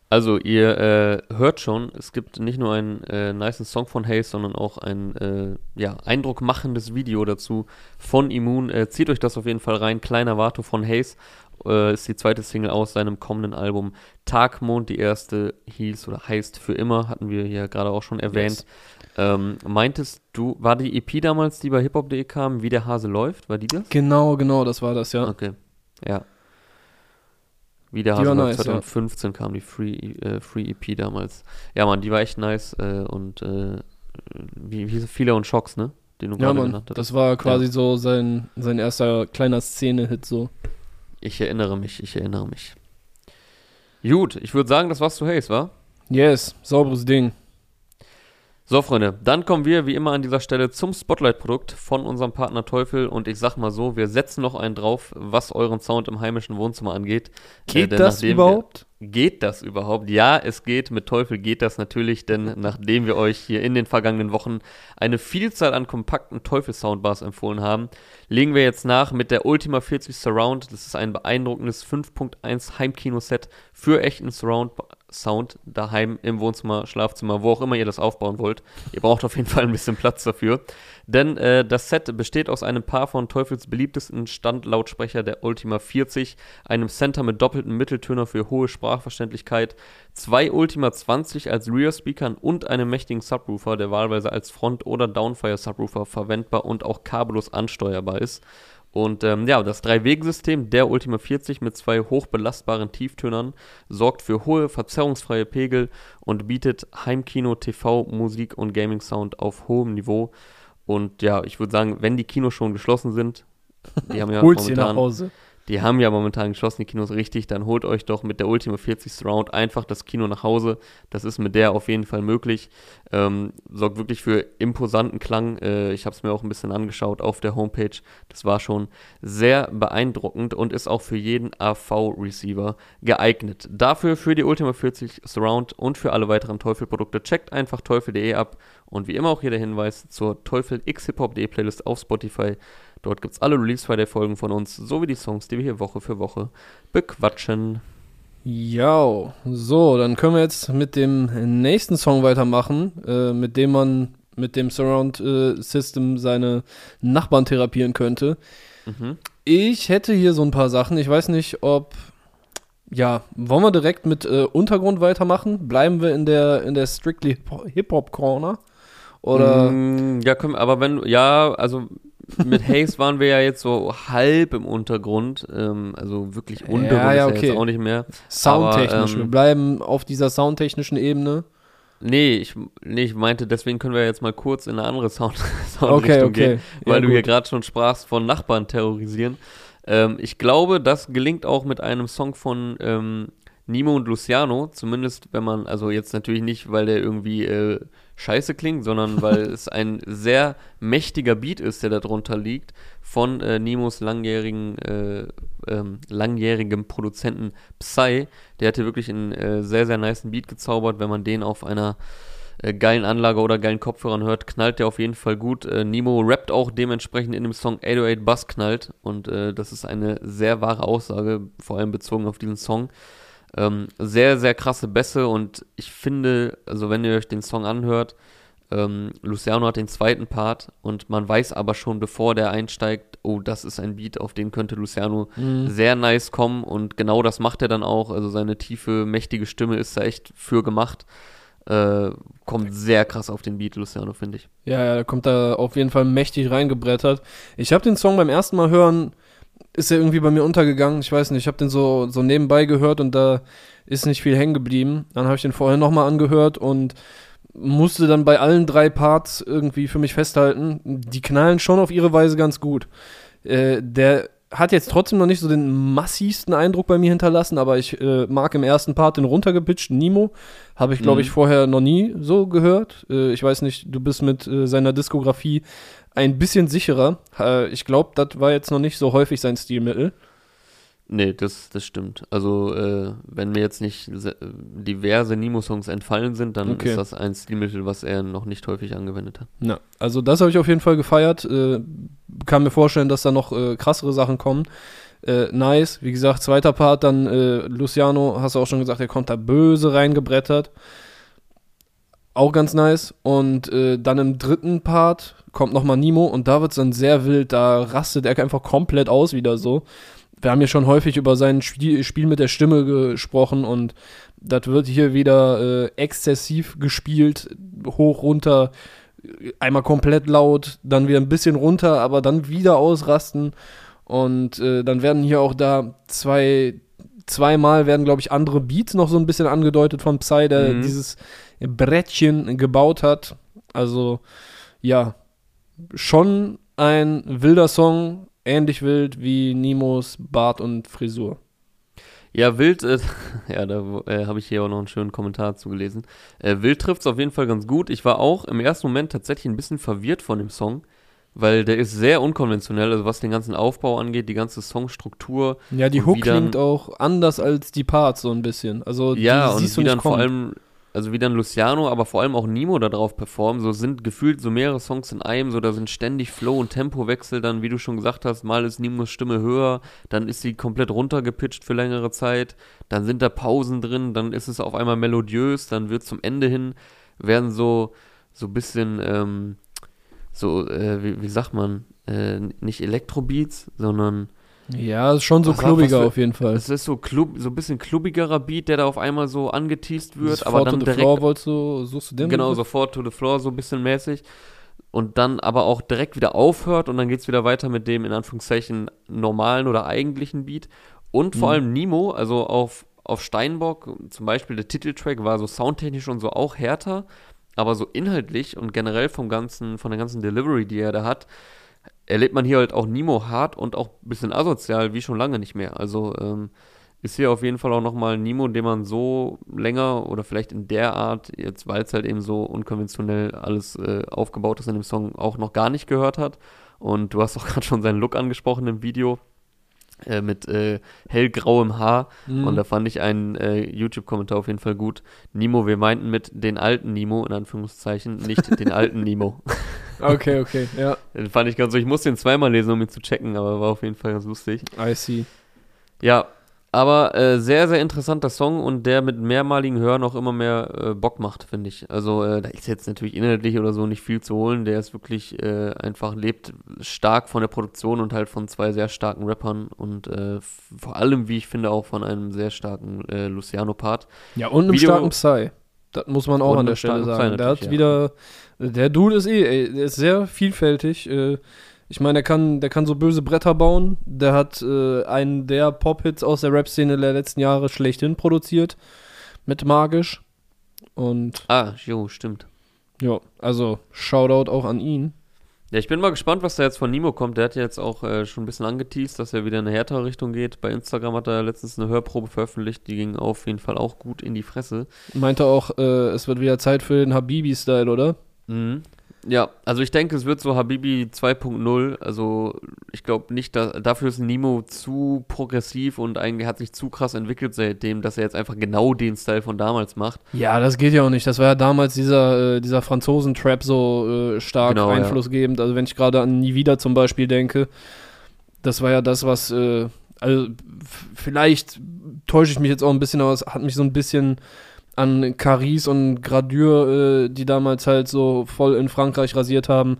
Also ihr äh, hört schon, es gibt nicht nur einen äh, nice Song von Hayes, sondern auch ein äh, ja, eindruckmachendes Video dazu von Immun. Äh, zieht euch das auf jeden Fall rein. Kleiner Vato von Hayes äh, ist die zweite Single aus seinem kommenden Album Tagmond. Die erste hieß oder heißt für immer, hatten wir hier gerade auch schon erwähnt. Yes. Ähm, meintest du, war die EP damals, die bei hiphop.de kam, wie der Hase läuft? War die das? Genau, genau, das war das, ja. Okay, ja. Wie der Die Hase nice, 2015 kam die Free, äh, Free EP damals. Ja, Mann, die war echt nice äh, und äh, wie, wie viele und Schocks, ne? Den du Ja, gerade Mann, genannt hast. das war quasi so sein, sein erster kleiner Szene-Hit so. Ich erinnere mich, ich erinnere mich. Gut, ich würde sagen, das war's zu Haze, wa? Yes, sauberes Ding. So, Freunde, dann kommen wir wie immer an dieser Stelle zum Spotlight-Produkt von unserem Partner Teufel und ich sag mal so, wir setzen noch einen drauf, was euren Sound im heimischen Wohnzimmer angeht. Geht denn das überhaupt? Wir, geht das überhaupt? Ja, es geht. Mit Teufel geht das natürlich, denn nachdem wir euch hier in den vergangenen Wochen eine Vielzahl an kompakten Teufel-Soundbars empfohlen haben, legen wir jetzt nach mit der Ultima 40 Surround. Das ist ein beeindruckendes 5.1 Heimkino-Set für echten Surround-Sound daheim im Wohnzimmer, Schlafzimmer, wo auch immer ihr das aufbauen wollt. Ihr braucht auf jeden Fall ein bisschen Platz dafür. Denn äh, das Set besteht aus einem Paar von Teufels beliebtesten Standlautsprecher der Ultima 40, einem Center mit doppelten Mitteltöner für hohe Sprachverständlichkeit, zwei Ultima 20 als Rear-Speakern und einem mächtigen Subwoofer, der wahlweise als Front- oder Downfire-Subwoofer verwendbar und auch kabellos ansteuerbar ist. Und ähm, ja, das Drei-Wegen-System der Ultima 40 mit zwei hochbelastbaren Tieftönern sorgt für hohe, verzerrungsfreie Pegel und bietet Heimkino, TV, Musik und Gaming-Sound auf hohem Niveau. Und ja, ich würde sagen, wenn die Kinos schon geschlossen sind, die haben ja Holt sie nach momentan, Hause. Die haben ja momentan geschlossen, die Kinos richtig, dann holt euch doch mit der Ultima 40 Surround einfach das Kino nach Hause. Das ist mit der auf jeden Fall möglich. Ähm, sorgt wirklich für imposanten Klang. Äh, ich habe es mir auch ein bisschen angeschaut auf der Homepage. Das war schon sehr beeindruckend und ist auch für jeden AV-Receiver geeignet. Dafür für die Ultima 40 Surround und für alle weiteren Teufel-Produkte checkt einfach teufel.de ab. Und wie immer auch hier der Hinweis zur Teufel X Hip Hop.de Playlist auf Spotify. Dort gibt es alle Release Friday Folgen von uns, sowie die Songs, die wir hier Woche für Woche bequatschen. Ja, so, dann können wir jetzt mit dem nächsten Song weitermachen, äh, mit dem man mit dem Surround äh, System seine Nachbarn therapieren könnte. Mhm. Ich hätte hier so ein paar Sachen. Ich weiß nicht, ob. Ja, wollen wir direkt mit äh, Untergrund weitermachen? Bleiben wir in der, in der strictly Hip-Hop Corner? Oder. Mm, ja, können, aber wenn, ja, also mit Haze waren wir ja jetzt so halb im Untergrund, ähm, also wirklich Untergrund Ja, ja, okay. jetzt auch nicht mehr. Soundtechnisch. ähm, wir bleiben auf dieser soundtechnischen Ebene. Nee ich, nee, ich meinte, deswegen können wir jetzt mal kurz in eine andere Sound Okay, Soundrichtung okay. gehen, weil Ja, du hier gerade schon sprachst von Nachbarn terrorisieren. Ähm, ich glaube, das gelingt auch mit einem Song von ähm, Nimo und Luciano, zumindest wenn man, also jetzt natürlich nicht, weil der irgendwie äh, scheiße klingt, sondern weil es ein sehr mächtiger Beat ist, der darunter liegt, von äh, Nimos langjährigen, äh, ähm, langjährigem Produzenten Psy. Der hatte wirklich einen äh, sehr, sehr niceen Beat gezaubert. Wenn man den auf einer äh, geilen Anlage oder geilen Kopfhörern hört, knallt der auf jeden Fall gut. Äh, Nemo rappt auch dementsprechend in dem Song 808 Bass knallt und äh, das ist eine sehr wahre Aussage, vor allem bezogen auf diesen Song. Ähm, sehr, sehr krasse Bässe und ich finde, also wenn ihr euch den Song anhört, ähm, Luciano hat den zweiten Part und man weiß aber schon, bevor der einsteigt, oh, das ist ein Beat, auf den könnte Luciano Mhm. sehr nice kommen und genau das macht er dann auch. Also seine tiefe, mächtige Stimme ist da echt für gemacht. Äh, kommt sehr krass auf den Beat, Luciano, finde ich. Ja, da kommt da auf jeden Fall mächtig reingebrettert. Ich habe den Song beim ersten Mal hören, ist er irgendwie bei mir untergegangen. Ich weiß nicht, ich habe den so, so nebenbei gehört und da ist nicht viel hängen geblieben. Dann habe ich den vorher nochmal angehört und musste dann bei allen drei Parts irgendwie für mich festhalten, die knallen schon auf ihre Weise ganz gut. Äh, der hat jetzt trotzdem noch nicht so den massivsten Eindruck bei mir hinterlassen, aber ich äh, mag im ersten Part den runtergepitchten Nemo. Habe ich, glaube Mhm. ich, vorher noch nie so gehört. Äh, ich weiß nicht, du bist mit äh, seiner Diskografie ein bisschen sicherer. Äh, ich glaube, das war jetzt noch nicht so häufig sein Stilmittel. Nee, das, das stimmt. Also, äh, wenn mir jetzt nicht se- diverse Nemo-Songs entfallen sind, dann Okay. ist das ein Stilmittel, was er noch nicht häufig angewendet hat. Ja, also das habe ich auf jeden Fall gefeiert. Äh, kann mir vorstellen, dass da noch äh, krassere Sachen kommen. Äh, nice, wie gesagt, zweiter Part, dann äh, Luciano, hast du auch schon gesagt, der kommt da böse reingebrettert. Auch ganz nice. Und äh, dann im dritten Part kommt nochmal Nemo und da wird es dann sehr wild, da rastet er einfach komplett aus wieder so. Wir haben ja schon häufig über sein Spiel, Spiel mit der Stimme gesprochen und das wird hier wieder äh, exzessiv gespielt, hoch, runter, einmal komplett laut, dann wieder ein bisschen runter, aber dann wieder ausrasten. Und äh, dann werden hier auch da zwei zweimal werden, glaube ich, andere Beats noch so ein bisschen angedeutet von Psy, der Mhm. dieses Brettchen gebaut hat. Also, ja, schon ein wilder Song, ähnlich wild wie Nimos Bart und Frisur. Ja, Wild, äh, ja, da äh, habe ich hier auch noch einen schönen Kommentar zugelesen. Äh, Wild trifft es auf jeden Fall ganz gut. Ich war auch im ersten Moment tatsächlich ein bisschen verwirrt von dem Song, weil der ist sehr unkonventionell, also was den ganzen Aufbau angeht, die ganze Songstruktur. Ja, die Hook dann- klingt auch anders als die Parts so ein bisschen. Also, Ja, die und siehst wie du dann nicht vor kommen. allem, also wie dann Luciano, aber vor allem auch Nimo da drauf performen, so sind gefühlt so mehrere Songs in einem, so da sind ständig Flow- und Tempowechsel, dann, wie du schon gesagt hast, mal ist Nimos Stimme höher, dann ist sie komplett runtergepitcht für längere Zeit, dann sind da Pausen drin, dann ist es auf einmal melodiös, dann wird zum Ende hin, werden so, so bisschen, ähm, so, äh, wie, wie sagt man, äh, nicht Elektrobeats, sondern Ja, ist schon so Was- klubbiger auf jeden Fall. es ist so, klub, so ein bisschen klubbigerer Beat, der da auf einmal so angeteased wird, Dieses aber dann to the direkt Floor wolltest du, suchst du den? Genau, sofort to the floor, so ein bisschen mäßig. Und dann aber auch direkt wieder aufhört und dann geht's wieder weiter mit dem in Anführungszeichen normalen oder eigentlichen Beat. Und vor Mhm. allem Nemo, also auf, auf Steinbock, zum Beispiel der Titeltrack war so soundtechnisch und so auch härter, aber so inhaltlich und generell vom ganzen, von der ganzen Delivery, die er da hat, erlebt man hier halt auch Nemo hart und auch ein bisschen asozial, wie schon lange nicht mehr. Also ähm, ist hier auf jeden Fall auch nochmal Nemo, den man so länger oder vielleicht in der Art, jetzt weil es halt eben so unkonventionell alles äh, aufgebaut ist in dem Song, auch noch gar nicht gehört hat. Und du hast auch gerade schon seinen Look angesprochen im Video äh, mit äh, hellgrauem Haar. Mhm. Und da fand ich einen äh, YouTube-Kommentar auf jeden Fall gut. Nemo, wir meinten mit den alten Nemo, in Anführungszeichen, nicht den alten Nemo. Okay, okay, ja, Den fand ich ganz so. Ich musste ihn zweimal lesen, um ihn zu checken, aber war auf jeden Fall ganz lustig. I see. Ja, aber äh, sehr, sehr interessanter Song und der mit mehrmaligen Hören auch immer mehr äh, Bock macht, finde ich. Also äh, da ist jetzt natürlich inhaltlich oder so nicht viel zu holen. Der ist wirklich äh, einfach, lebt stark von der Produktion und halt von zwei sehr starken Rappern und äh, vor allem, wie ich finde, auch von einem sehr starken äh, Luciano-Part. Ja, und einem Video- starken Psy. Das muss man auch Und an der Stelle sagen. Der hat wieder, der Dude ist eh, ey, der ist sehr vielfältig. Äh, ich meine, der kann, der kann so böse Bretter bauen. Der hat äh, einen der Pop-Hits aus der Rap-Szene der letzten Jahre schlechthin produziert. Mit Magisch. Und Ah, jo, stimmt. ja, also Shoutout auch an ihn. Ja, ich bin mal gespannt, was da jetzt von Nemo kommt. Der hat ja jetzt auch äh, schon ein bisschen angeteased, dass er wieder in eine härtere Richtung geht. Bei Instagram hat er letztens eine Hörprobe veröffentlicht, die ging auf jeden Fall auch gut in die Fresse. Meinte auch, äh, es wird wieder Zeit für den Habibi-Style, oder? Mhm. Ja, also ich denke, es wird so Habibi 2.0. Also ich glaube nicht, dass, dafür ist Nemo zu progressiv und eigentlich hat sich zu krass entwickelt seitdem, dass er jetzt einfach genau den Style von damals macht. Ja, das geht ja auch nicht. Das war ja damals dieser, äh, dieser Franzosen-Trap so äh, stark Genau, ja. einflussgebend. Also wenn ich gerade an Nie wieder zum Beispiel denke, das war ja das, was, äh, also vielleicht täusche ich mich jetzt auch ein bisschen, es hat mich so ein bisschen an Caris und Gradure, äh, die damals halt so voll in Frankreich rasiert haben.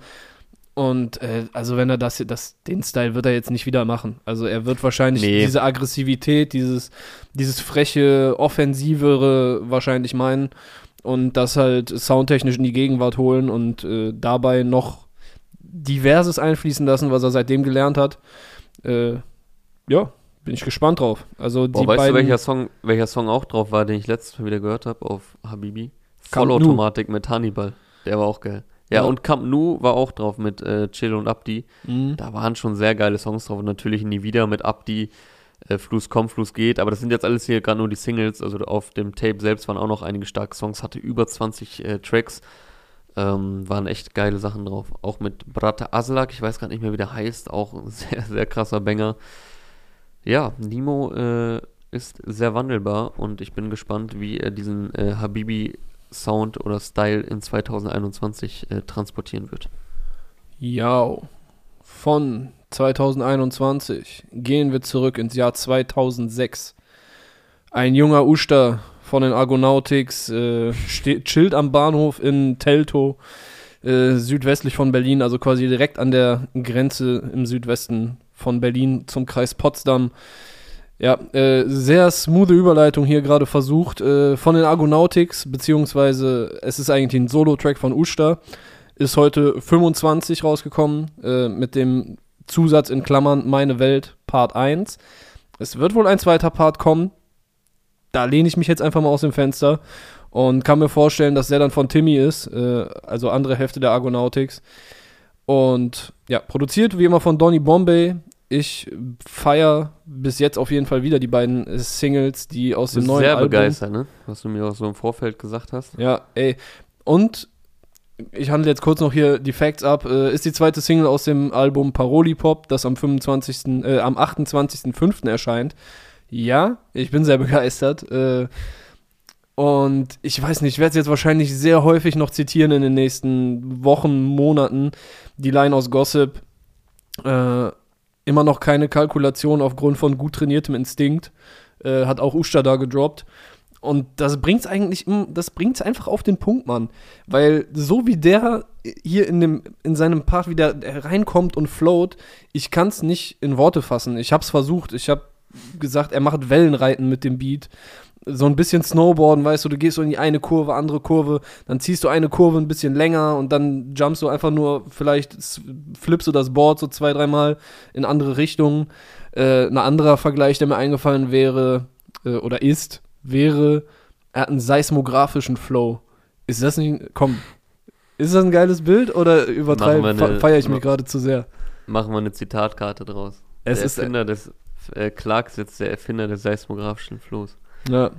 Und äh, also wenn er das, das, den Style wird er jetzt nicht wieder machen. Also er wird wahrscheinlich Nee. diese Aggressivität, dieses, dieses freche, offensivere wahrscheinlich meinen und das halt soundtechnisch in die Gegenwart holen und äh, dabei noch diverses einfließen lassen, was er seitdem gelernt hat. Äh, ja, bin ich gespannt drauf. Also Boah, die weißt beiden. du, welcher Song, welcher Song auch drauf war, den ich letztes Mal wieder gehört habe auf Habibi? Vollautomatik mit Hannibal. Der war auch geil. Ja, Ja. und Camp Nou war auch drauf mit äh, Chill und Abdi. Mhm. Da waren schon sehr geile Songs drauf und natürlich nie wieder mit Abdi. Äh, Fluss kommt, Fluss geht, aber das sind jetzt alles hier gerade nur die Singles. Also auf dem Tape selbst waren auch noch einige starke Songs, hatte über 20 äh, Tracks. Ähm, waren echt geile Sachen drauf. Auch mit Brate Aslak, ich weiß gar nicht mehr, wie der heißt, auch ein sehr, sehr krasser Banger. Ja, Nemo äh, ist sehr wandelbar und ich bin gespannt, wie er diesen äh, Habibi-Sound oder Style in 2021 äh, transportieren wird. Ja, von 2021 gehen wir zurück ins Jahr 2006. Ein junger Uster von den Argonautics äh, ste- chillt am Bahnhof in Teltow, äh, südwestlich von Berlin, also quasi direkt an der Grenze im Südwesten von Berlin zum Kreis Potsdam. Ja, äh, sehr smoothe Überleitung hier gerade versucht. Äh, von den Argonautics, beziehungsweise es ist eigentlich ein Solo-Track von Uster, ist heute 25 rausgekommen, äh, mit dem Zusatz in Klammern Meine Welt Part 1. es wird wohl ein zweiter Part kommen. Da lehne ich mich jetzt einfach mal aus dem Fenster und kann mir vorstellen, dass der dann von Timmy ist, äh, also andere Hälfte der Argonautics. Und ja, produziert wie immer von Donny Bombay. Ich feiere bis jetzt auf jeden Fall wieder die beiden Singles, die aus dem neuen sehr Album. begeistert, ne? Was du mir auch so im Vorfeld gesagt hast. Ja, ey. Und ich handle jetzt kurz noch hier die Facts ab. Äh, ist die zweite Single aus dem Album Paroli Pop, das am 25., äh, am 28.05. erscheint. Ja, ich bin sehr begeistert. Äh, und ich weiß nicht, ich werde es jetzt wahrscheinlich sehr häufig noch zitieren in den nächsten Wochen, Monaten. Die Line aus Gossip. Äh, immer noch keine Kalkulation aufgrund von gut trainiertem Instinkt. Äh, hat auch Usta da gedroppt. Und das bringt's eigentlich, im- das bringt's einfach auf den Punkt, Mann. Weil so wie der hier in, dem, in seinem Part wieder reinkommt und float, ich kann's nicht in Worte fassen. Ich hab's versucht. Ich hab gesagt, er macht Wellenreiten mit dem Beat. So ein bisschen Snowboarden, weißt du, du gehst so in die eine Kurve, andere Kurve, dann ziehst du eine Kurve ein bisschen länger und dann jumpst du einfach nur, vielleicht flippst du das Board so zwei, dreimal in andere Richtungen. Äh, ein anderer Vergleich, der mir eingefallen wäre, äh, oder ist, wäre, er hat einen seismografischen Flow. Ist das nicht, komm, ist das ein geiles Bild oder übertreibe, feiere ich mich gerade zu sehr? Machen wir eine Zitatkarte draus. Es der ist, Erfinder des äh, Clark ist jetzt der Erfinder des seismografischen Flows. Ja,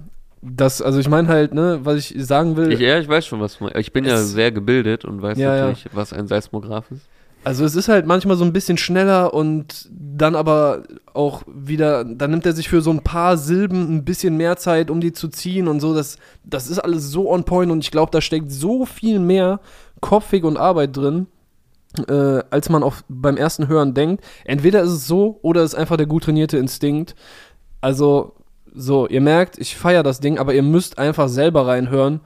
das, also ich meine halt, ne, was ich sagen will, Ich, ja, ich weiß schon, was du. Ich bin ja sehr gebildet und weiß Ja, ja. natürlich, was ein Seismograph ist. Also es ist halt manchmal so ein bisschen schneller und dann aber auch wieder, dann nimmt er sich für so ein paar Silben ein bisschen mehr Zeit, um die zu ziehen und so. Das, das ist alles so on point und ich glaube, da steckt so viel mehr Kopfweg und Arbeit drin, äh, als man auch beim ersten Hören denkt. Entweder ist es so oder es ist einfach der gut trainierte Instinkt. Also, so, ihr merkt, ich feiere das Ding, aber ihr müsst einfach selber reinhören,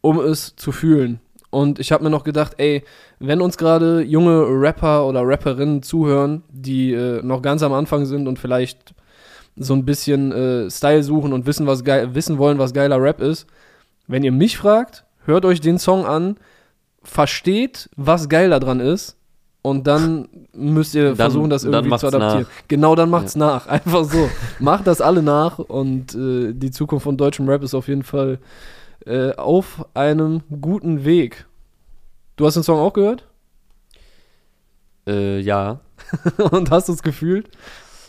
um es zu fühlen. Und ich habe mir noch gedacht, ey, wenn uns gerade junge Rapper oder Rapperinnen zuhören, die äh, noch ganz am Anfang sind und vielleicht so ein bisschen äh, Style suchen und wissen, was geil, wissen wollen, was geiler Rap ist, wenn ihr mich fragt, hört euch den Song an, versteht, was geil daran ist und dann müsst ihr Dann- versuchen, das dann irgendwie macht's zu adaptieren. Genau, dann macht's nach. Einfach so. Macht das alle nach und äh, die Zukunft von deutschem Rap ist auf jeden Fall äh, auf einem guten Weg. Du hast den Song auch gehört Äh, ja. und hast es gefühlt?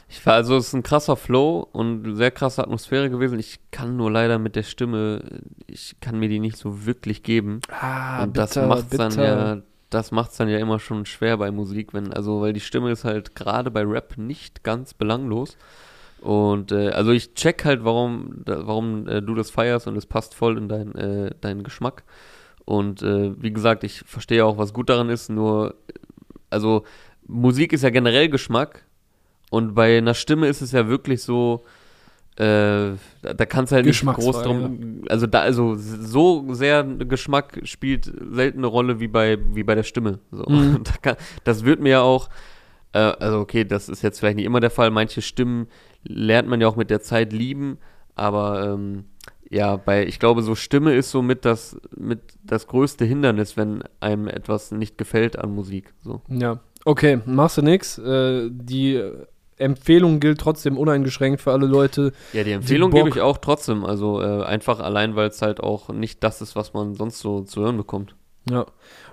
Ich war, also es ist ein krasser Flow und sehr krasse Atmosphäre gewesen. Ich kann nur leider mit der Stimme, ich kann mir die nicht so wirklich geben. Ah, und das macht's dann ja, das macht's dann ja immer schon schwer bei Musik, wenn, also weil die Stimme ist halt gerade bei Rap nicht ganz belanglos. Und äh, also ich check halt, warum, da, warum äh, du das feierst und es passt voll in dein, äh, deinen Geschmack. Und äh, wie gesagt, ich verstehe auch, was gut daran ist, nur, also Musik ist ja generell Geschmack und bei einer Stimme ist es ja wirklich so, äh, da, da kannst du halt nicht groß drum, also da, also so sehr Geschmack spielt selten eine Rolle wie bei, wie bei der Stimme. So. Mhm. Da kann, das wird mir ja auch, äh, also okay, das ist jetzt vielleicht nicht immer der Fall, manche Stimmen lernt man ja auch mit der Zeit lieben, aber ähm, ja, bei, ich glaube, so Stimme ist so mit das, mit das größte Hindernis, wenn einem etwas nicht gefällt an Musik. So. Ja, okay, machst du nix. Äh, die Empfehlung gilt trotzdem uneingeschränkt für alle Leute. Ja, die Empfehlung gebe ich auch trotzdem, also äh, einfach allein, weil es halt auch nicht das ist, was man sonst so zu hören bekommt. Ja.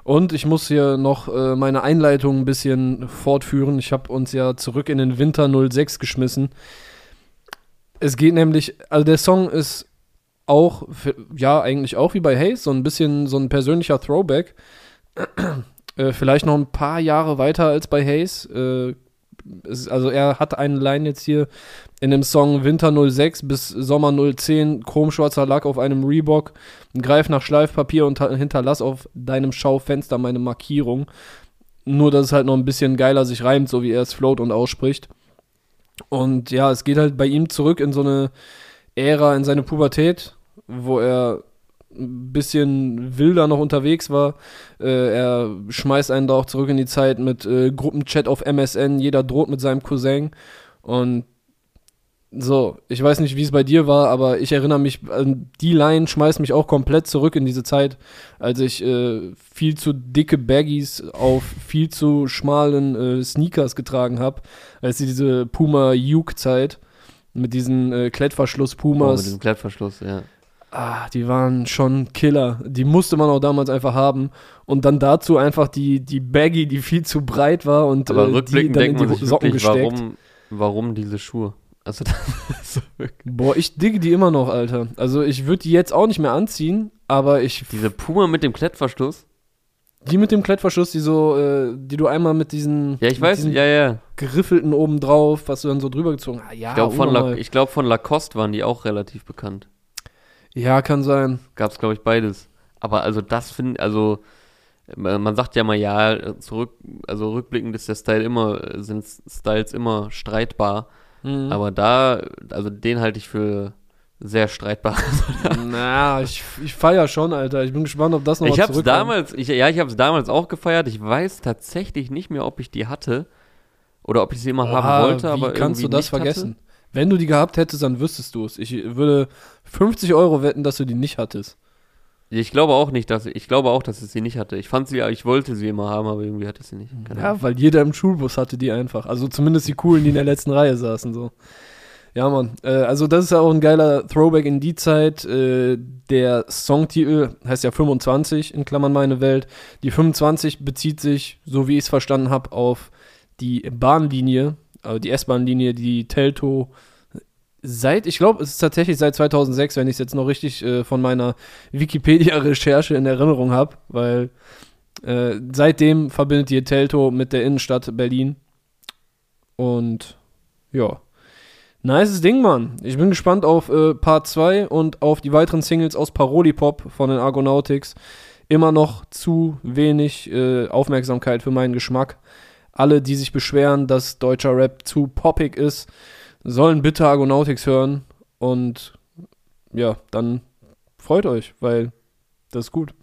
Und ich muss hier noch äh, meine Einleitung ein bisschen fortführen. Ich habe uns ja zurück in den Winter 06 geschmissen. Es geht nämlich, also der Song ist auch, für, ja, eigentlich auch wie bei Hayes, so ein bisschen so ein persönlicher Throwback. äh, vielleicht noch ein paar Jahre weiter als bei Hayes. Äh, also er hat eine Line jetzt hier in dem Song Winter 06 bis Sommer 010, chromschwarzer Lack auf einem Reebok, greif nach Schleifpapier und hinterlass auf deinem Schaufenster meine Markierung. Nur, dass es halt noch ein bisschen geiler sich reimt, so wie er es float und ausspricht. Und ja, es geht halt bei ihm zurück in so eine Ära, in seine Pubertät, wo er ein bisschen wilder noch unterwegs war. Äh, er schmeißt einen da auch zurück in die Zeit mit äh, Gruppenchat auf MSN, jeder droht mit seinem Cousin. Und so, ich weiß nicht, wie es bei dir war, aber ich erinnere mich, die Line schmeißt mich auch komplett zurück in diese Zeit, als ich äh, viel zu dicke Baggies auf viel zu schmalen äh, Sneakers getragen habe, als diese Puma Juke-Zeit. Mit diesen äh, Klettverschluss Oh, mit dem Klettverschluss, ja. Ah, die waren schon Killer. Die musste man auch damals einfach haben. Und dann dazu einfach die, die Baggy, die viel zu breit war und Aber äh, die rückblickend dann in die man Socken wirklich, gesteckt. warum, warum diese Schuhe? Also, so Boah, ich digge die immer noch, Alter. Also ich würde die jetzt auch nicht mehr anziehen, aber ich. diese Puma mit dem Klettverschluss? Die mit dem Klettverschluss, die so, äh, die du einmal mit diesen, Ja, ich weiß, diesen ja, ja. geriffelten oben drauf, was du dann so drüber gezogen hast. Ah, ja, Ich glaube, von, La ich glaub, von Lacoste waren die auch relativ bekannt. Ja, kann sein. Gab es, glaube ich, beides. Aber also das finde also man sagt ja mal, ja, zurück, also rückblickend ist der Style immer, sind Styles immer streitbar. Mhm. Aber da, also den halte ich für sehr streitbar. Na, ich, ich feier schon, Alter. Ich bin gespannt, ob das noch ich mal zurückkommt. damals, ich, ja, ich habe es damals auch gefeiert. Ich weiß tatsächlich nicht mehr, ob ich die hatte oder ob ich sie immer Oha, haben wollte. wie aber kannst du das vergessen? Wenn du die gehabt hättest, dann wüsstest du es. Ich würde 50 Euro wetten, dass du die nicht hattest. Hatte. Ich glaube auch nicht, dass ich glaube auch, dass ich sie nicht hatte. Ich fand sie, ich wollte sie immer haben, aber irgendwie hatte ich sie nicht. Keine Ahnung. Ja, weil jeder im Schulbus hatte die einfach. Also zumindest die coolen, die in der letzten Reihe saßen. So. Ja, Mann. Äh, also das ist ja auch ein geiler Throwback in die Zeit. Äh, der Songtitel heißt ja 25, in Klammern meine Welt. Die 25 bezieht sich, so wie ich es verstanden habe, auf die Bahnlinie, also die S-Bahn-Linie, die Telto seit, ich glaube, es ist tatsächlich seit 2006, wenn ich es jetzt noch richtig äh, von meiner Wikipedia-Recherche in Erinnerung habe, weil äh, seitdem verbindet die Telto mit der Innenstadt Berlin. Und ja. Nices Ding, Mann. Ich bin gespannt auf äh, Part 2 und auf die weiteren Singles aus Paroli-Pop von den Argonautics. Immer noch zu wenig äh, Aufmerksamkeit für meinen Geschmack. Alle, die sich beschweren, dass deutscher Rap zu poppig ist, sollen bitte Argonautics hören. Und ja, dann freut euch, weil das ist gut.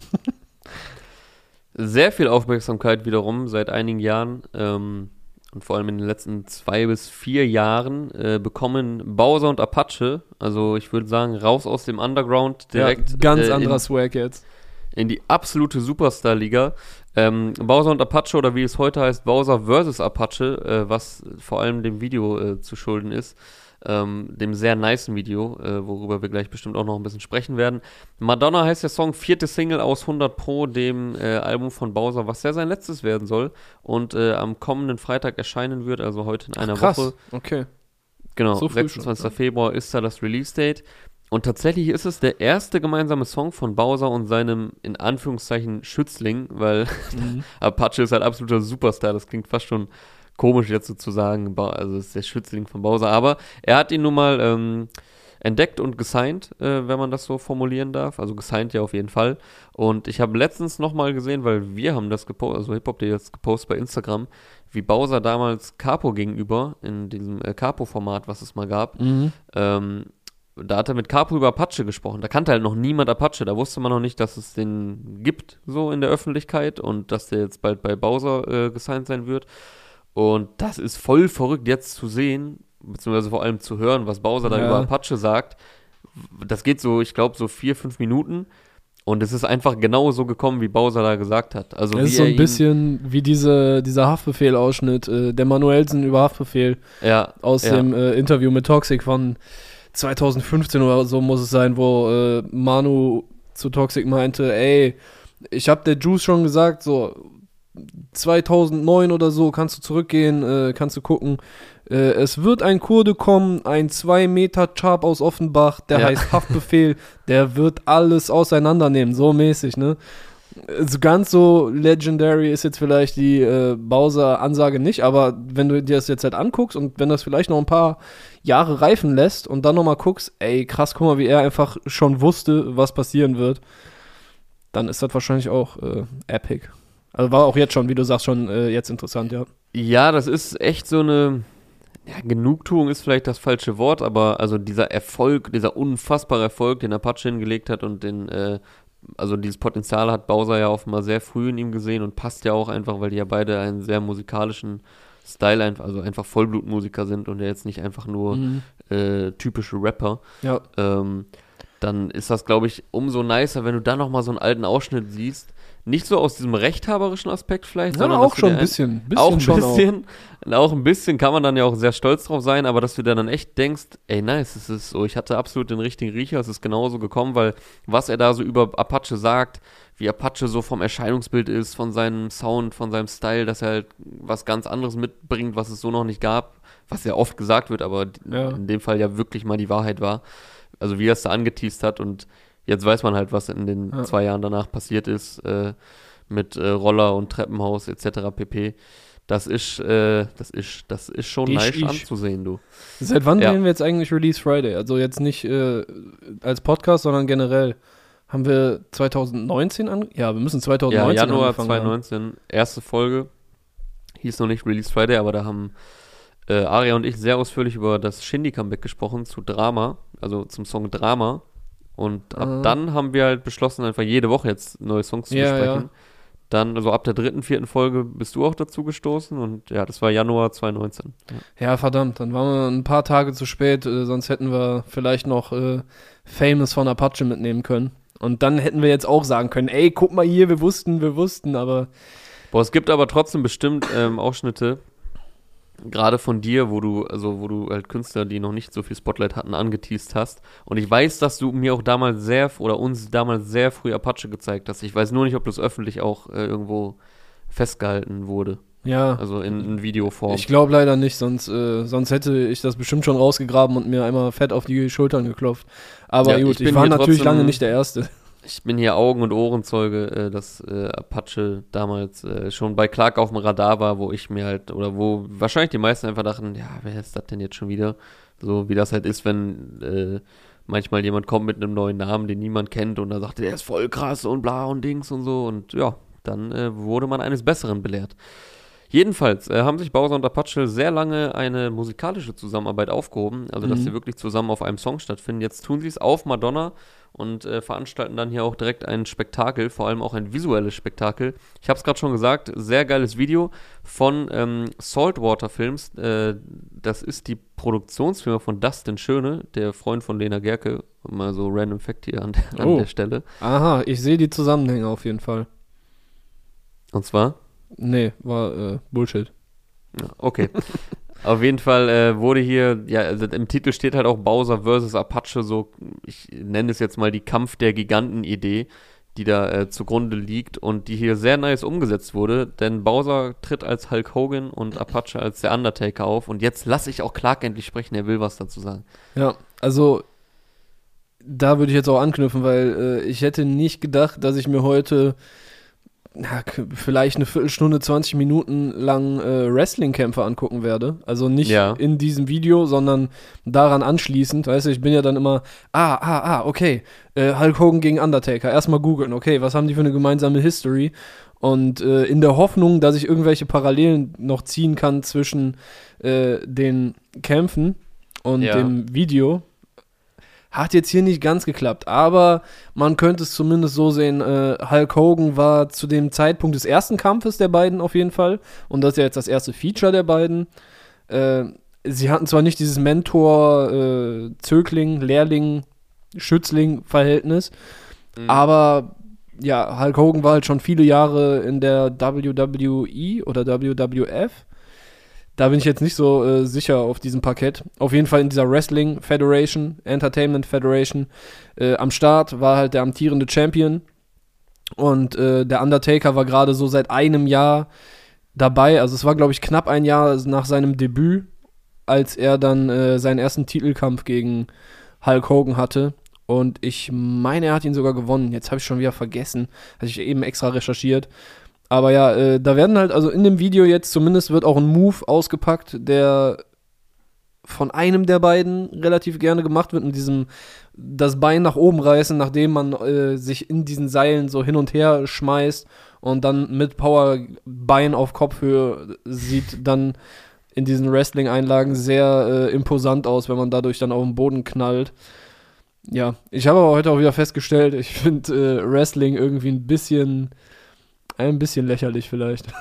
Sehr viel Aufmerksamkeit wiederum seit einigen Jahren ähm, und vor allem in den letzten zwei bis vier Jahren äh, bekommen Bowser und Apache, also ich würde sagen, raus aus dem Underground direkt ja, ganz äh, anderer in, Swag jetzt. in die absolute Superstar-Liga. Ähm, Bowser und Apache oder wie es heute heißt, Bowser vs. Apache, äh, was vor allem dem Video äh, zu schulden ist. Ähm, dem sehr nicen Video, äh, worüber wir gleich bestimmt auch noch ein bisschen sprechen werden. Madonna heißt der Song, vierte Single aus 100 Pro, dem äh, Album von Bowser, was ja sein letztes werden soll und äh, am kommenden freitag erscheinen wird, also heute in einer Krass. Woche. Okay. Genau, So früh 26. schon. Februar ist da das Release-Date. Und tatsächlich ist es der erste gemeinsame Song von Bowser und seinem, in Anführungszeichen, Schützling, weil Mhm. Apache ist halt absoluter Superstar. Das klingt fast schon komisch jetzt so zu sagen. Ba- Also es ist der Schützling von Bowser. Aber er hat ihn nun mal ähm, entdeckt und gesigned, äh, wenn man das so formulieren darf. Also gesigned ja auf jeden Fall. Und ich habe letztens nochmal gesehen, weil wir haben das gepostet, also Hip-Hop jetzt gepostet bei Instagram, wie Bowser damals Capo gegenüber, in diesem äh, Capo-Format, was es mal gab, Mhm. ähm, da hat er mit Capo über Apache gesprochen. Da kannte halt noch niemand Apache. Da wusste man noch nicht, dass es den gibt, so in der Öffentlichkeit und dass der jetzt bald bei Bowser äh, gesigned sein wird. Und das ist voll verrückt jetzt zu sehen, beziehungsweise vor allem zu hören, was Bowser da Ja. über Apache sagt. Das geht so, ich glaube, so vier, fünf Minuten. Und es ist einfach genau so gekommen, wie Bowser da gesagt hat. Also Das wie ist so ein bisschen wie diese, dieser Haftbefehl-Ausschnitt, äh, der Manuelsen über Haftbefehl ja, aus ja. dem äh, Interview mit Toxic von 2015 oder so muss es sein, wo äh, Manu zu Toxic meinte, ey, ich hab der Juice schon gesagt, so 2009 oder so kannst du zurückgehen, äh, kannst du gucken. Äh, es wird ein Kurde kommen, ein 2 Meter Chap aus Offenbach, der Ja. heißt Haftbefehl, der wird alles auseinandernehmen, so mäßig, ne? Also ganz so legendary ist jetzt vielleicht die äh, Bowser-Ansage nicht, aber wenn du dir das jetzt halt anguckst und wenn das vielleicht noch ein paar Jahre reifen lässt und dann nochmal guckst, ey, krass, guck mal, wie er einfach schon wusste, was passieren wird, dann ist das wahrscheinlich auch äh, epic. Also war auch jetzt schon, wie du sagst, schon äh, jetzt interessant, ja. Ja, das ist echt so eine. Ja, Genugtuung ist vielleicht das falsche Wort, aber also dieser Erfolg, dieser unfassbare Erfolg, den Apache hingelegt hat und den, äh, also dieses Potenzial hat Bowser ja offenbar sehr früh in ihm gesehen und passt ja auch einfach, weil die ja beide einen sehr musikalischen Style, einfach, also einfach Vollblutmusiker sind und jetzt nicht einfach nur Mhm. äh, typische Rapper. Ja, Ähm, dann ist das, glaube ich, umso nicer, wenn du da nochmal so einen alten Ausschnitt siehst, nicht so aus diesem rechthaberischen Aspekt vielleicht, Ja, sondern auch schon ein bisschen. bisschen auch ein schon bisschen, auch. ein bisschen kann man dann ja auch sehr stolz drauf sein, aber dass du dann echt denkst, ey nice, es ist so, ich hatte absolut den richtigen Riecher, es ist genauso gekommen, weil was er da so über Apache sagt, wie Apache so vom Erscheinungsbild ist, von seinem Sound, von seinem Style, dass er halt was ganz anderes mitbringt, was es so noch nicht gab, was ja oft gesagt wird, aber Ja. in dem Fall ja wirklich mal die Wahrheit war. Also wie er es da angeteased hat und jetzt weiß man halt, was in den Ja. zwei Jahren danach passiert ist, äh, mit äh, Roller und Treppenhaus etc. pp. Das ist, äh, das ist, das ist schon Ich- nice ich. anzusehen, du. Seit wann Ja. drehen wir jetzt eigentlich Release Friday? Also jetzt nicht äh, als Podcast, sondern generell. Haben wir 2019 an? Ja, wir müssen Ja, 2019 Januar angefangen haben. 2019, erste Folge. Hieß noch nicht Release Friday, aber da haben äh, Aria und ich sehr ausführlich über das Shindy-Comeback gesprochen zu Drama, also zum Song Drama. Und ab Ah. dann haben wir halt beschlossen, einfach jede Woche jetzt neue Songs zu Ja, besprechen. ja. Dann, also ab der dritten, vierten Folge bist du auch dazu gestoßen und ja, das war Januar 2019. Ja. Ja, verdammt, dann waren wir ein paar Tage zu spät, äh, sonst hätten wir vielleicht noch äh, Famous von Apache mitnehmen können. Und dann hätten wir jetzt auch sagen können, ey, guck mal hier, wir wussten, wir wussten, aber Boah, es gibt aber trotzdem bestimmt ähm, Ausschnitte, gerade von dir, wo du, also wo du halt Künstler, die noch nicht so viel Spotlight hatten, angeteased hast. Und ich weiß, dass du mir auch damals sehr, oder uns damals sehr früh Apache gezeigt hast. Ich weiß nur nicht, ob das öffentlich auch äh, irgendwo festgehalten wurde. ja, Also in, in Videoform. ich glaube leider nicht, sonst, äh, sonst hätte ich das bestimmt schon rausgegraben und mir einmal fett auf die Schultern geklopft. Aber Ja, gut, ich ich, war natürlich lange nicht der Erste. Ich bin hier Augen- und Ohrenzeuge, äh, dass äh, Apache damals äh, schon bei Clark auf dem Radar war, wo ich mir halt, oder wo wahrscheinlich die meisten einfach dachten, ja, wer ist das denn jetzt schon wieder? So wie das halt ist, wenn äh, manchmal jemand kommt mit einem neuen Namen, den niemand kennt und dann sagt, der ist voll krass und bla und Dings und so und ja, dann äh, wurde man eines Besseren belehrt. Jedenfalls äh, haben sich Bowser und Apache sehr lange eine musikalische Zusammenarbeit aufgehoben, also dass Mhm. sie wirklich zusammen auf einem Song stattfinden. Jetzt tun sie es auf Madonna und äh, veranstalten dann hier auch direkt ein Spektakel, vor allem auch ein visuelles Spektakel. Ich habe es gerade schon gesagt, sehr geiles Video von ähm, Saltwater Films. Äh, das ist die Produktionsfirma von Dustin Schöne, der Freund von Lena Gerke. Mal so random Fact hier an, an Oh. der Stelle. Aha, ich sehe die Zusammenhänge auf jeden Fall. Und zwar Nee, war äh, Bullshit. Ja, okay. Auf jeden Fall äh, wurde hier, ja, also im Titel steht halt auch Bowser versus Apache, so, ich nenne es jetzt mal die Kampf der Giganten-Idee, die da äh, zugrunde liegt und die hier sehr nice umgesetzt wurde, denn Bowser tritt als Hulk Hogan und Apache als der Undertaker auf und jetzt lasse ich auch Clark endlich sprechen, er will was dazu sagen. Ja, also da würde ich jetzt auch anknüpfen, weil äh, ich hätte nicht gedacht, dass ich mir heute na, vielleicht eine Viertelstunde, 20 Minuten lang äh, Wrestling-Kämpfe angucken werde. Also nicht Ja. in diesem Video, sondern daran anschließend. Weißt du, ich bin ja dann immer, ah, ah, ah, okay, äh, Hulk Hogan gegen Undertaker. Erstmal googeln, okay, was haben die für eine gemeinsame History? Und äh, in der Hoffnung, dass ich irgendwelche Parallelen noch ziehen kann zwischen äh, den Kämpfen und Ja. dem Video, hat jetzt hier nicht ganz geklappt, aber man könnte es zumindest so sehen, äh, Hulk Hogan war zu dem Zeitpunkt des ersten Kampfes der beiden auf jeden Fall und das ist ja jetzt das erste Feature der beiden. Äh, sie hatten zwar nicht dieses Mentor, äh, Lehrling, Schützling-Verhältnis, aber ja, Hulk Hogan war halt schon viele Jahre in der WWE oder WWF. Da bin ich jetzt nicht so äh, sicher auf diesem Parkett. Auf jeden Fall in dieser Wrestling Federation, Entertainment Federation. Äh, am Start war halt der amtierende Champion. Und äh, der Undertaker war gerade so seit einem Jahr dabei. Also es war, glaube ich, knapp ein Jahr nach seinem Debüt, als er dann äh, seinen ersten Titelkampf gegen Hulk Hogan hatte. Und ich meine, er hat ihn sogar gewonnen. Jetzt habe ich schon wieder vergessen. Hatte ich eben extra recherchiert. Aber ja, äh, da werden halt, also in dem Video jetzt zumindest wird auch ein Move ausgepackt, der von einem der beiden relativ gerne gemacht wird, mit diesem das Bein nach oben reißen, nachdem man äh, sich in diesen Seilen so hin und her schmeißt und dann mit Power Bein auf Kopfhöhe sieht dann in diesen Wrestling-Einlagen sehr äh, imposant aus, wenn man dadurch dann auf den Boden knallt. Ja, ich habe aber heute auch wieder festgestellt, ich finde äh, Wrestling irgendwie ein bisschen ein bisschen lächerlich vielleicht.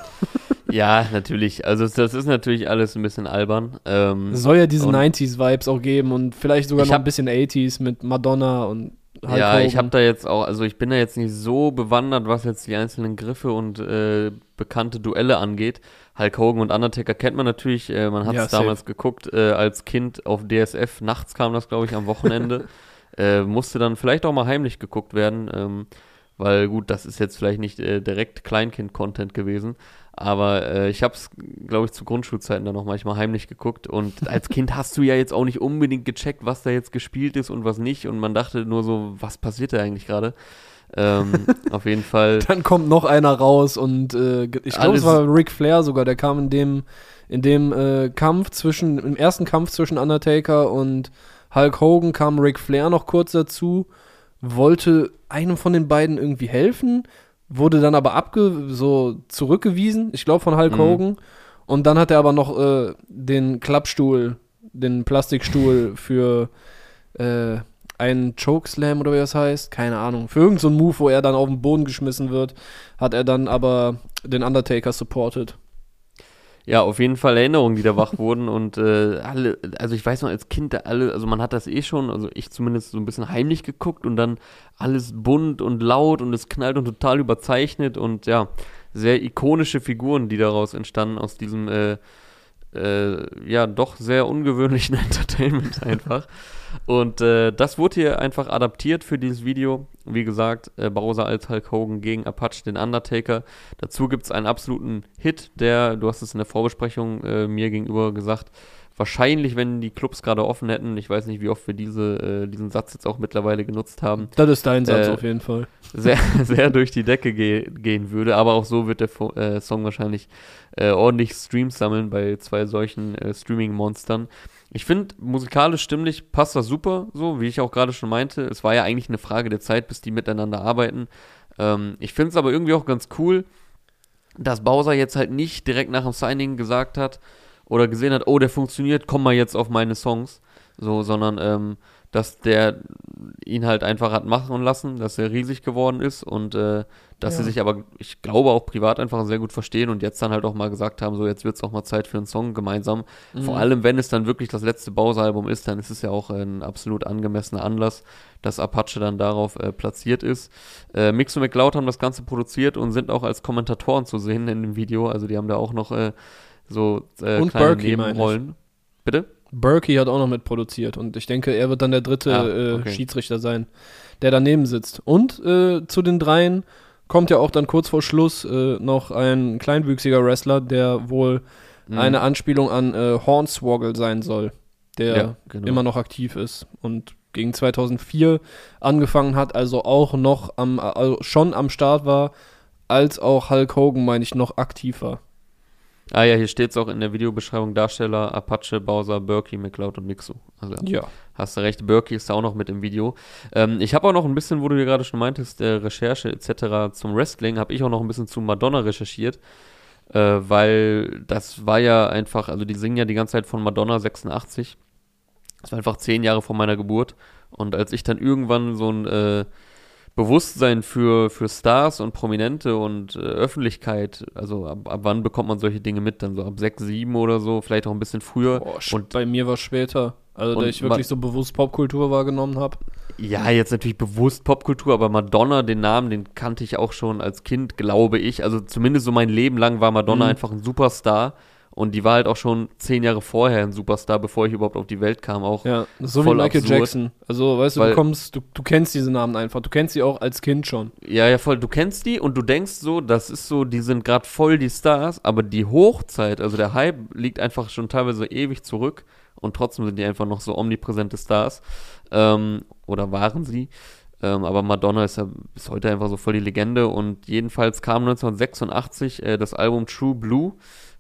Ja, natürlich. Also das ist natürlich alles ein bisschen albern. Ähm, Es soll ja diese und- 90s-Vibes auch geben und vielleicht sogar Ich noch ein hab- bisschen 80s mit Madonna und Hulk ja, ich Hogan. habe da jetzt auch, also ich bin da jetzt nicht so bewandert, was jetzt die einzelnen Griffe und äh, bekannte Duelle angeht. Hulk Hogan und Undertaker kennt man natürlich, äh, man hat Ja, es safe. damals geguckt, äh, als Kind auf DSF, nachts kam das, glaube ich, am Wochenende. äh, musste dann vielleicht auch mal heimlich geguckt werden, ähm, weil gut, das ist jetzt vielleicht nicht äh, direkt Kleinkind-Content gewesen, aber äh, ich habe es, glaube ich, zu Grundschulzeiten dann noch manchmal heimlich geguckt und als Kind hast du ja jetzt auch nicht unbedingt gecheckt, was da jetzt gespielt ist und was nicht und man dachte nur so, was passiert da eigentlich gerade? ähm, auf jeden Fall. Dann kommt noch einer raus und äh, ich glaube, es war Ric Flair sogar, der kam in dem, in dem äh, Kampf zwischen, im ersten Kampf zwischen Undertaker und Hulk Hogan kam Ric Flair noch kurz dazu, wollte einem von den beiden irgendwie helfen, wurde dann aber abge so zurückgewiesen, ich glaube von Hulk Mhm. Hogan. Und dann hat er aber noch äh, den Klappstuhl, den Plastikstuhl für äh, einen Chokeslam oder wie das heißt, keine Ahnung. Für irgendeinen so Move, wo er dann auf den Boden geschmissen wird, hat er dann aber den Undertaker supported. Ja, auf jeden Fall Erinnerungen, die da wach wurden und äh, alle, also ich weiß noch als Kind, da alle, also man hat das eh schon, also ich zumindest so ein bisschen heimlich geguckt und dann alles bunt und laut und es knallt und total überzeichnet und ja, sehr ikonische Figuren, die daraus entstanden aus diesem, äh, äh, ja, doch sehr ungewöhnlichen Entertainment einfach. Und äh, das wurde hier einfach adaptiert für dieses Video. Wie gesagt, äh, Bowser als Hulk Hogan gegen Apache, den Undertaker. Dazu gibt es einen absoluten Hit, der, du hast es in der Vorbesprechung äh, mir gegenüber gesagt, wahrscheinlich, wenn die Clubs gerade offen hätten, ich weiß nicht, wie oft wir diese, äh, diesen Satz jetzt auch mittlerweile genutzt haben, Das ist dein Satz Äh, auf jeden Fall. sehr, sehr durch die Decke ge gehen würde. Aber auch so wird der Fo äh, Song wahrscheinlich äh, ordentlich Streams sammeln bei zwei solchen äh, Streaming-Monstern. Ich finde, musikalisch stimmlich passt das super, so wie ich auch gerade schon meinte. Es war ja eigentlich eine Frage der Zeit, bis die miteinander arbeiten. Ähm, ich finde es aber irgendwie auch ganz cool, dass Bowser jetzt halt nicht direkt nach dem Signing gesagt hat oder gesehen hat, oh, der funktioniert, komm mal jetzt auf meine Songs. So, sondern ähm, dass der ihn halt einfach hat machen lassen, dass er riesig geworden ist und äh, dass Ja. sie sich aber, ich glaube, auch privat einfach sehr gut verstehen und jetzt dann halt auch mal gesagt haben, so jetzt wird es auch mal Zeit für einen Song gemeinsam. Vor Mhm. allem, wenn es dann wirklich das letzte Bowser-Album ist, dann ist es ja auch ein absolut angemessener Anlass, dass Apache dann darauf äh, platziert ist. Äh, Mix und McLeod haben das Ganze produziert und sind auch als Kommentatoren zu sehen in dem Video. Also die haben da auch noch äh, so äh, Und kleine ich. Nebenrollen. Bitte? Berkey hat auch noch mitproduziert und ich denke, er wird dann der dritte Ah, äh, okay. Schiedsrichter sein, der daneben sitzt. Und äh, zu den dreien kommt ja auch dann kurz vor Schluss äh, noch ein kleinwüchsiger Wrestler, der wohl Mhm. eine Anspielung an äh, Hornswoggle sein soll, der Ja, genau. immer noch aktiv ist und gegen 2004 angefangen hat, also auch noch am, also schon am Start war, als auch Hulk Hogan, meine ich, noch aktiv war. Ah ja, hier steht es auch in der Videobeschreibung: Darsteller Apache, Bowser, Berkey, McLeod und Mixu. Also Ja. Hast du recht, Berkey ist da auch noch mit im Video. Ähm, ich habe auch noch ein bisschen, wo du hier gerade schon meintest, äh, Recherche etc. zum Wrestling, habe ich auch noch ein bisschen zu Madonna recherchiert, äh, weil das war ja einfach, also die singen ja die ganze Zeit von Madonna 86. Das war einfach zehn Jahre vor meiner Geburt. Und als ich dann irgendwann so ein äh, Bewusstsein für, für Stars und Prominente und äh, Öffentlichkeit, also ab, ab wann bekommt man solche Dinge mit? Dann so ab sechs, sieben oder so, vielleicht auch ein bisschen früher. Boah, und bei mir war es später. Also, da ich wirklich so bewusst Popkultur wahrgenommen habe. Ja, jetzt natürlich bewusst Popkultur, aber Madonna, den Namen, den kannte ich auch schon als Kind, glaube ich. Also zumindest so mein Leben lang war Madonna Mhm. einfach ein Superstar. Und die war halt auch schon zehn Jahre vorher ein Superstar, bevor ich überhaupt auf die Welt kam. Auch Ja, so Voll wie Michael absurd. Jackson. Also, weißt du, Weil- du kommst, du, du kennst diese Namen einfach. Du kennst sie auch als Kind schon. Ja, ja, voll. Du kennst die und du denkst so, das ist so, die sind gerade voll die Stars, aber die Hochzeit, also der Hype liegt einfach schon teilweise ewig zurück und trotzdem sind die einfach noch so omnipräsente Stars. Ähm, oder waren sie. Ähm, aber Madonna ist ja bis heute einfach so voll die Legende und jedenfalls kam 1986 äh, das Album True Blue.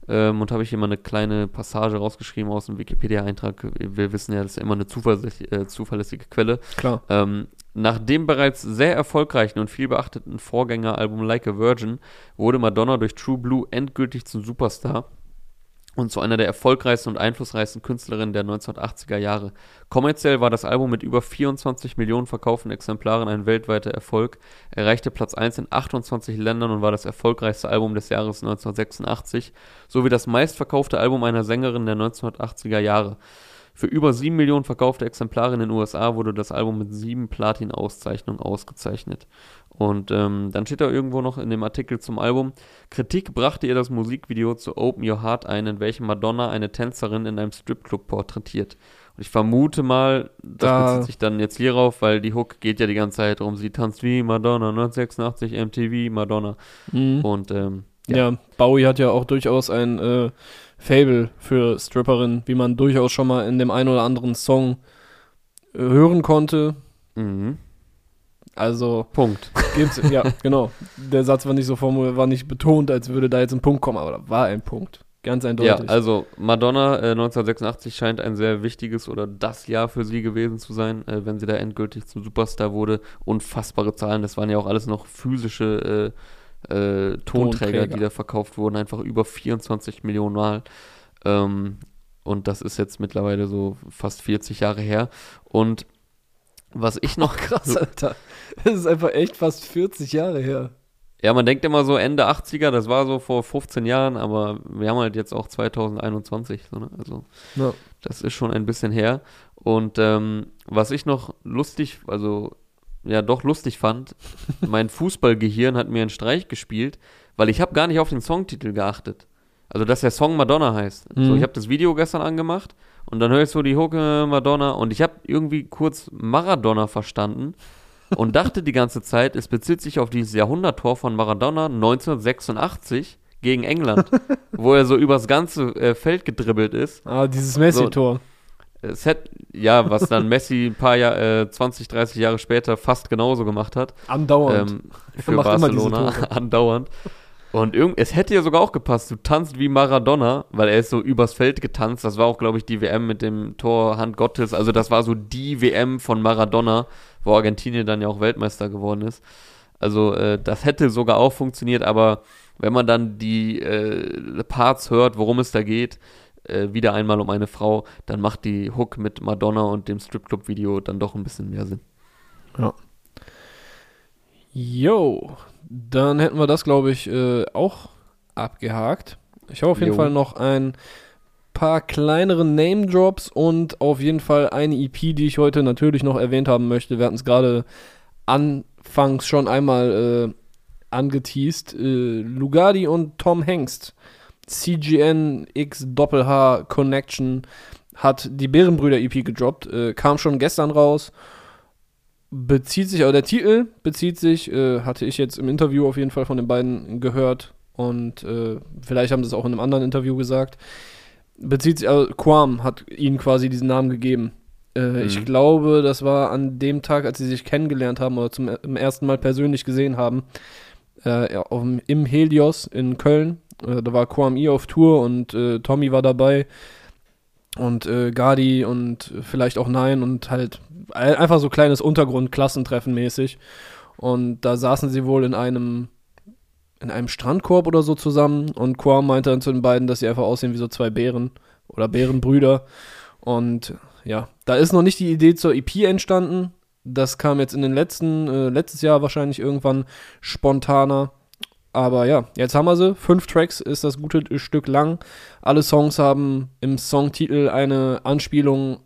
Ähm, und habe ich hier mal eine kleine Passage rausgeschrieben aus dem Wikipedia-Eintrag. Wir wissen ja, das ist ja immer eine zuverlässige, äh, zuverlässige Quelle. Klar. Ähm, nach dem bereits sehr erfolgreichen und viel beachteten Vorgängeralbum Like a Virgin wurde Madonna durch True Blue endgültig zum Superstar und zu einer der erfolgreichsten und einflussreichsten Künstlerinnen der 1980er Jahre. Kommerziell war das Album mit über 24 Millionen verkauften Exemplaren ein weltweiter Erfolg, erreichte Platz 1 in 28 Ländern und war das erfolgreichste Album des Jahres 1986, sowie das meistverkaufte Album einer Sängerin der 1980er Jahre. Für über 7 Millionen verkaufte Exemplare in den USA wurde das Album mit sieben Platin-Auszeichnungen ausgezeichnet. Und ähm, dann steht da irgendwo noch in dem Artikel zum Album, Kritik brachte ihr das Musikvideo zu Open Your Heart ein, in welchem Madonna eine Tänzerin in einem Stripclub porträtiert. Und ich vermute mal, das Da- bezieht sich dann jetzt hierauf, weil die Hook geht ja die ganze Zeit darum, sie tanzt wie Madonna, 1986 MTV Madonna. Mhm. Und ähm, Ja. Bowie hat ja auch durchaus ein äh, Fable für Stripperinnen, wie man durchaus schon mal in dem einen oder anderen Song äh, hören konnte. mhm. Also Punkt. gibt's, ja, genau. Der Satz war nicht so formuliert, war nicht betont, als würde da jetzt ein Punkt kommen, aber da war ein Punkt. Ganz Ja, eindeutig. also Madonna äh, 1986 scheint ein sehr wichtiges oder das Jahr für sie gewesen zu sein, äh, wenn sie da endgültig zum Superstar wurde. Unfassbare Zahlen, das waren ja auch alles noch physische äh, äh, Tonträger, Tonträger. die da verkauft wurden, einfach über 24 Millionen Mal. Ähm, und das ist jetzt mittlerweile so fast 40 Jahre her. Und was ich noch Krass, Alter. Das ist einfach echt fast 40 Jahre her. Ja, man denkt immer so Ende 80er, das war so vor 15 Jahren, aber wir haben halt jetzt auch 2021, so, ne? also Ja. das ist schon ein bisschen her. Und ähm, was ich noch lustig, also ja doch lustig fand, mein Fußballgehirn hat mir einen Streich gespielt, weil ich habe gar nicht auf den Songtitel geachtet. Also dass der Song Madonna heißt. So, Mhm. ich habe das Video gestern angemacht und dann höre ich so die äh, Madonna und ich habe irgendwie kurz Maradona verstanden und dachte die ganze Zeit, es bezieht sich auf dieses Jahrhunderttor von Maradona 1986 gegen England, wo er so übers ganze äh, Feld gedribbelt ist. Ah, dieses Messi-Tor. Es hätte, ja, was dann Messi ein paar Jahr, äh, 20, 30 Jahre später fast genauso gemacht hat. Andauernd. Ähm, für Barcelona andauernd. Und irgend, es hätte ja sogar auch gepasst. Du tanzt wie Maradona, weil er ist so übers Feld getanzt. Das war auch, glaube ich, die WM mit dem Tor Hand Gottes. Also das war so die WM von Maradona, wo Argentinien dann ja auch Weltmeister geworden ist. Also äh, das hätte sogar auch funktioniert, aber wenn man dann die äh, Parts hört, worum es da geht, äh, wieder einmal um eine Frau, dann macht die Hook mit Madonna und dem Stripclub-Video dann doch ein bisschen mehr Sinn. Jo, dann hätten wir das, glaube ich, äh, auch abgehakt. Ich habe auf jeden Jo. Fall noch ein paar kleinere Name-Drops und auf jeden Fall eine EP, die ich heute natürlich noch erwähnt haben möchte. Wir hatten es gerade anfangs schon einmal äh, angeteased. Äh, Lugardi und Tom Hengst. CGN X Doppel H Connection hat die Bärenbrüder EP gedroppt, äh, kam schon gestern raus bezieht sich, aber der Titel bezieht sich, äh, hatte ich jetzt im Interview auf jeden Fall von den beiden gehört und äh, vielleicht haben sie es auch in einem anderen Interview gesagt, bezieht sich, also Quam hat ihnen quasi diesen Namen gegeben. Äh, Mhm. Ich glaube, das war an dem Tag, als sie sich kennengelernt haben oder zum im ersten Mal persönlich gesehen haben, äh, ja, auf, im Helios in Köln. Äh, da war Quam E auf Tour und äh, Tommy war dabei und äh, Gardi und vielleicht auch Nein und halt ein- einfach so kleines Untergrund-Klassentreffen mäßig. Und da saßen sie wohl in einem in einem Strandkorb oder so zusammen und Quam meinte dann zu den beiden, dass sie einfach aussehen wie so zwei Bären oder Bärenbrüder. Und ja, da ist noch nicht die Idee zur EP entstanden. Das kam jetzt in den letzten, äh, letztes Jahr wahrscheinlich irgendwann spontaner. Aber ja, jetzt haben wir sie. Fünf Tracks ist das gute Stück lang. Alle Songs haben im Songtitel eine Anspielung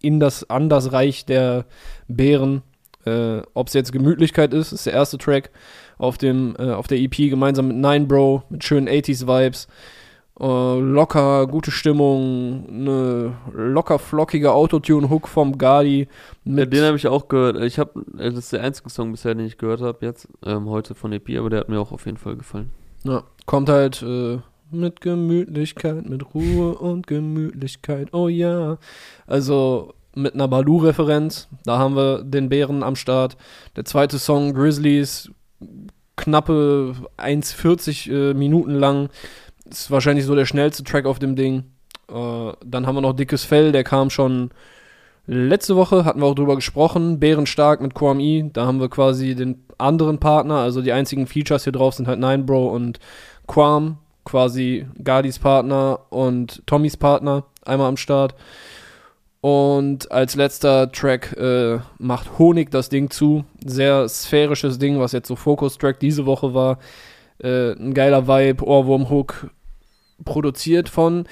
in das, an das Reich der Bären. Äh, Ob es jetzt Gemütlichkeit ist, ist der erste Track auf, dem, äh, auf der EP gemeinsam mit Nine Bro, mit schönen 80s-Vibes. Äh, locker, gute Stimmung, eine locker flockige Autotune-Hook vom Gardi. Ja, den habe ich auch gehört. Ich habe, das ist der einzige Song bisher, den ich gehört habe jetzt, ähm, heute von EP, aber der hat mir auch auf jeden Fall gefallen. Ja, kommt halt äh, mit Gemütlichkeit, mit Ruhe und Gemütlichkeit, oh ja. Also mit einer Baloo-Referenz, da haben wir den Bären am Start. Der zweite Song, Grizzlies, knappe 1,40 äh, Minuten lang. Ist wahrscheinlich so der schnellste Track auf dem Ding. Äh, dann haben wir noch Dickes Fell, der kam schon letzte Woche, hatten wir auch drüber gesprochen. Bärenstark mit E, da haben wir quasi den anderen Partner, also die einzigen Features hier drauf sind halt Nine Bro und Quam, quasi Gardis Partner und Tommys Partner, einmal am Start. Und als letzter Track äh, macht Honig das Ding zu. Sehr sphärisches Ding, was jetzt so Focus-Track diese Woche war. Äh, ein geiler Vibe, Ohrwurm-Hook, produziert von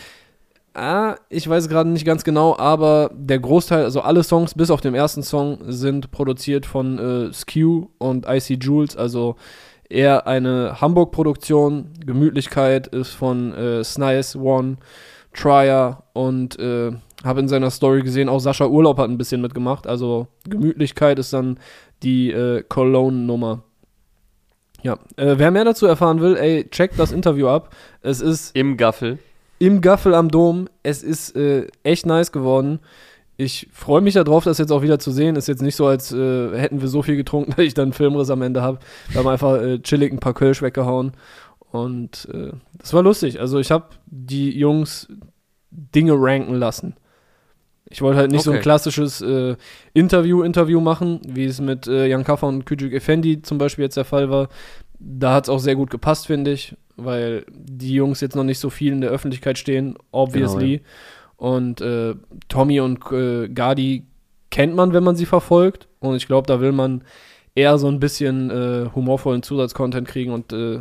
Ah, ich weiß gerade nicht ganz genau, aber der Großteil, also alle Songs bis auf den ersten Song sind produziert von äh, Skew und IC Jules, also eher eine Hamburg-Produktion. Gemütlichkeit ist von äh, Snice One, Trier und äh, habe in seiner Story gesehen, auch Sascha Urlaub hat ein bisschen mitgemacht. Also Gemütlichkeit ist dann die äh, Cologne-Nummer. Ja, äh, wer mehr dazu erfahren will, ey, checkt das Interview ab. Es ist Im Gaffel. im Gaffel am Dom. Es ist äh, echt nice geworden. Ich freue mich darauf, das jetzt auch wieder zu sehen. Ist jetzt nicht so, als äh, hätten wir so viel getrunken, dass ich dann einen Filmriss am Ende habe. Wir haben einfach äh, chillig ein paar Kölsch weggehauen. Und äh, das war lustig. Also ich habe die Jungs Dinge ranken lassen. Ich wollte halt nicht so ein Okay. klassisches äh, Interview-Interview machen, wie es mit äh, Jan Kaffer und Küçük Effendi zum Beispiel jetzt der Fall war. Da hat es auch sehr gut gepasst, finde ich, weil die Jungs jetzt noch nicht so viel in der Öffentlichkeit stehen, obviously. Und äh, Tommy und äh, Gadi kennt man, wenn man sie verfolgt. Und ich glaube, da will man eher so ein bisschen äh, humorvollen Zusatzcontent kriegen und äh,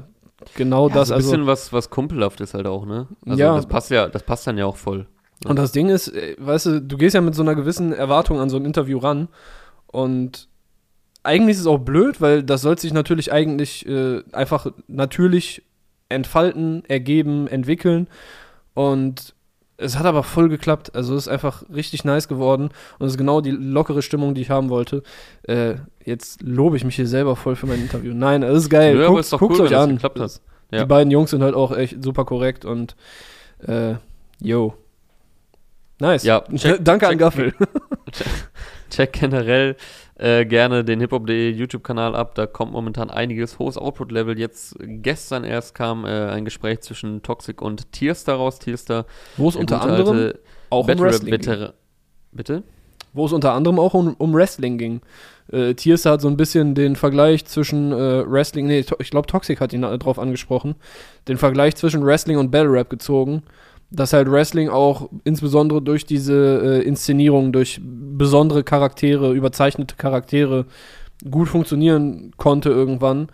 genau Ja, das. so ein also, bisschen was, was kumpelhaft ist halt auch, ne? Also Ja. das passt ja, das passt dann ja auch voll. Und das Ding ist, äh, weißt du, du gehst ja mit so einer gewissen Erwartung an so ein Interview ran und eigentlich ist es auch blöd, weil das soll sich natürlich eigentlich äh, einfach natürlich entfalten, ergeben, entwickeln und es hat aber voll geklappt. Also es ist einfach richtig nice geworden und es ist genau die lockere Stimmung, die ich haben wollte. Äh, jetzt lobe ich mich hier selber voll für mein Interview. Nein, es ist geil. Aber Guckt, cool, euch das an. hat. Die Ja. beiden Jungs sind halt auch echt super korrekt und äh, yo. Nice. Ja, check- Danke an check- Gaffel. Check generell äh, gerne den hiphop.de YouTube-Kanal ab. Da kommt momentan einiges. Hohes Output-Level. Jetzt gestern erst kam äh, ein Gespräch zwischen Toxic und Tierstar raus. Tierstar, Wo es unter anderem auch um Battle Wrestling ging. Bitte? Wo es unter anderem auch um, um Wrestling ging. Äh, Tierster hat so ein bisschen den Vergleich zwischen äh, Wrestling, nee, ich glaube Toxic hat ihn äh, drauf angesprochen, den Vergleich zwischen Wrestling und Battle Rap gezogen. Dass halt Wrestling auch insbesondere durch diese äh, Inszenierung, durch besondere Charaktere, überzeichnete Charaktere gut funktionieren konnte irgendwann.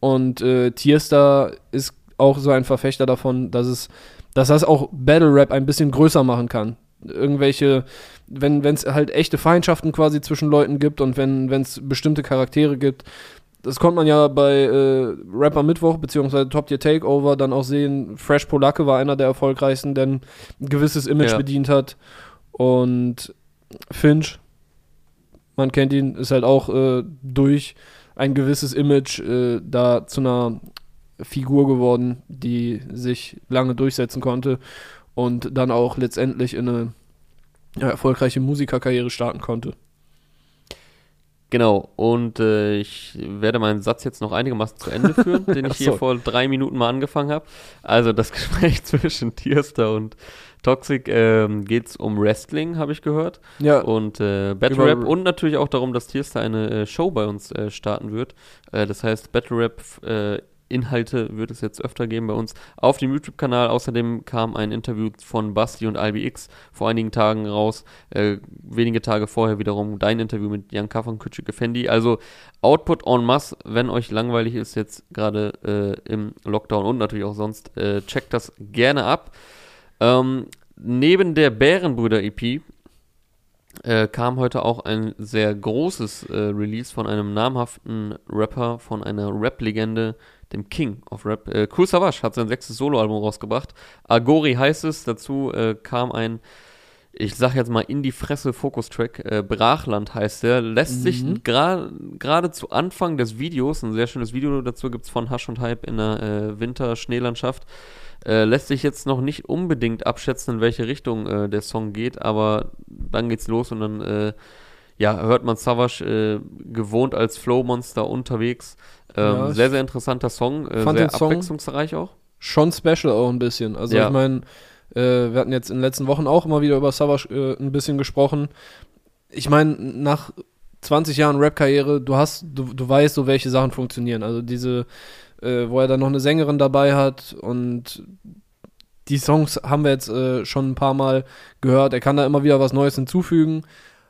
Und äh, Tierstar ist auch so ein Verfechter davon, dass es, dass das auch Battle Rap ein bisschen größer machen kann. Irgendwelche, wenn es halt echte Feindschaften quasi zwischen Leuten gibt und wenn es bestimmte Charaktere gibt. Das konnte man ja bei äh, Rapper Mittwoch beziehungsweise Top Tier Takeover dann auch sehen. Fresh Polacke war einer der erfolgreichsten, der ein gewisses Image Ja. bedient hat. Und Finch, man kennt ihn, ist halt auch äh, durch ein gewisses Image äh, da zu einer Figur geworden, die sich lange durchsetzen konnte und dann auch letztendlich in eine ja, erfolgreiche Musikerkarriere starten konnte. Genau, und äh, ich werde meinen Satz jetzt noch einigermaßen zu Ende führen, den ich hier vor drei Minuten mal angefangen habe. Also das Gespräch zwischen Tierstar und Toxic ähm, geht es um Wrestling, habe ich gehört. Ja, Und äh, Battle Rap und natürlich auch darum, dass Tierstar eine äh, Show bei uns äh, starten wird. Äh, das heißt, Battle Rap äh, Inhalte wird es jetzt öfter geben bei uns auf dem YouTube-Kanal. Außerdem kam ein Interview von Basti und IBX vor einigen Tagen raus. Äh, wenige Tage vorher wiederum dein Interview mit Jan Kaffer und Effendi. Also Output en masse, wenn euch langweilig ist jetzt gerade äh, im Lockdown und natürlich auch sonst, äh, checkt das gerne ab. Ähm, neben der Bärenbrüder-EP äh, kam heute auch ein sehr großes äh, Release von einem namhaften Rapper, von einer Rap-Legende, dem King of Rap. Äh, cool Savage hat sein sechstes Soloalbum rausgebracht. Agori heißt es. Dazu äh, kam ein, ich sag jetzt mal in die Fresse Fokus-Track. Äh, Brachland heißt der. Lässt sich Mhm. gra- gerade zu Anfang des Videos, ein sehr schönes Video dazu gibt's von Hasch und Hype in der äh, Winter-Schneelandschaft. Äh, lässt sich jetzt noch nicht unbedingt abschätzen, in welche Richtung äh, der Song geht, aber dann geht's los und dann ja, hört man Savage gewohnt als Flow-Monster unterwegs. Ähm, Ja, sehr, sehr interessanter Song, äh, fand sehr den Song- abwechslungsreich auch. schon special auch ein bisschen. Also Ja. ich meine, äh, wir hatten jetzt in den letzten Wochen auch immer wieder über Savage äh, ein bisschen gesprochen. Ich meine, nach 20 Jahren Rap-Karriere, du hast, du, du weißt so, welche Sachen funktionieren. Also diese, äh, wo er dann noch eine Sängerin dabei hat und die Songs haben wir jetzt äh, schon ein paar Mal gehört. Er kann da immer wieder was Neues hinzufügen.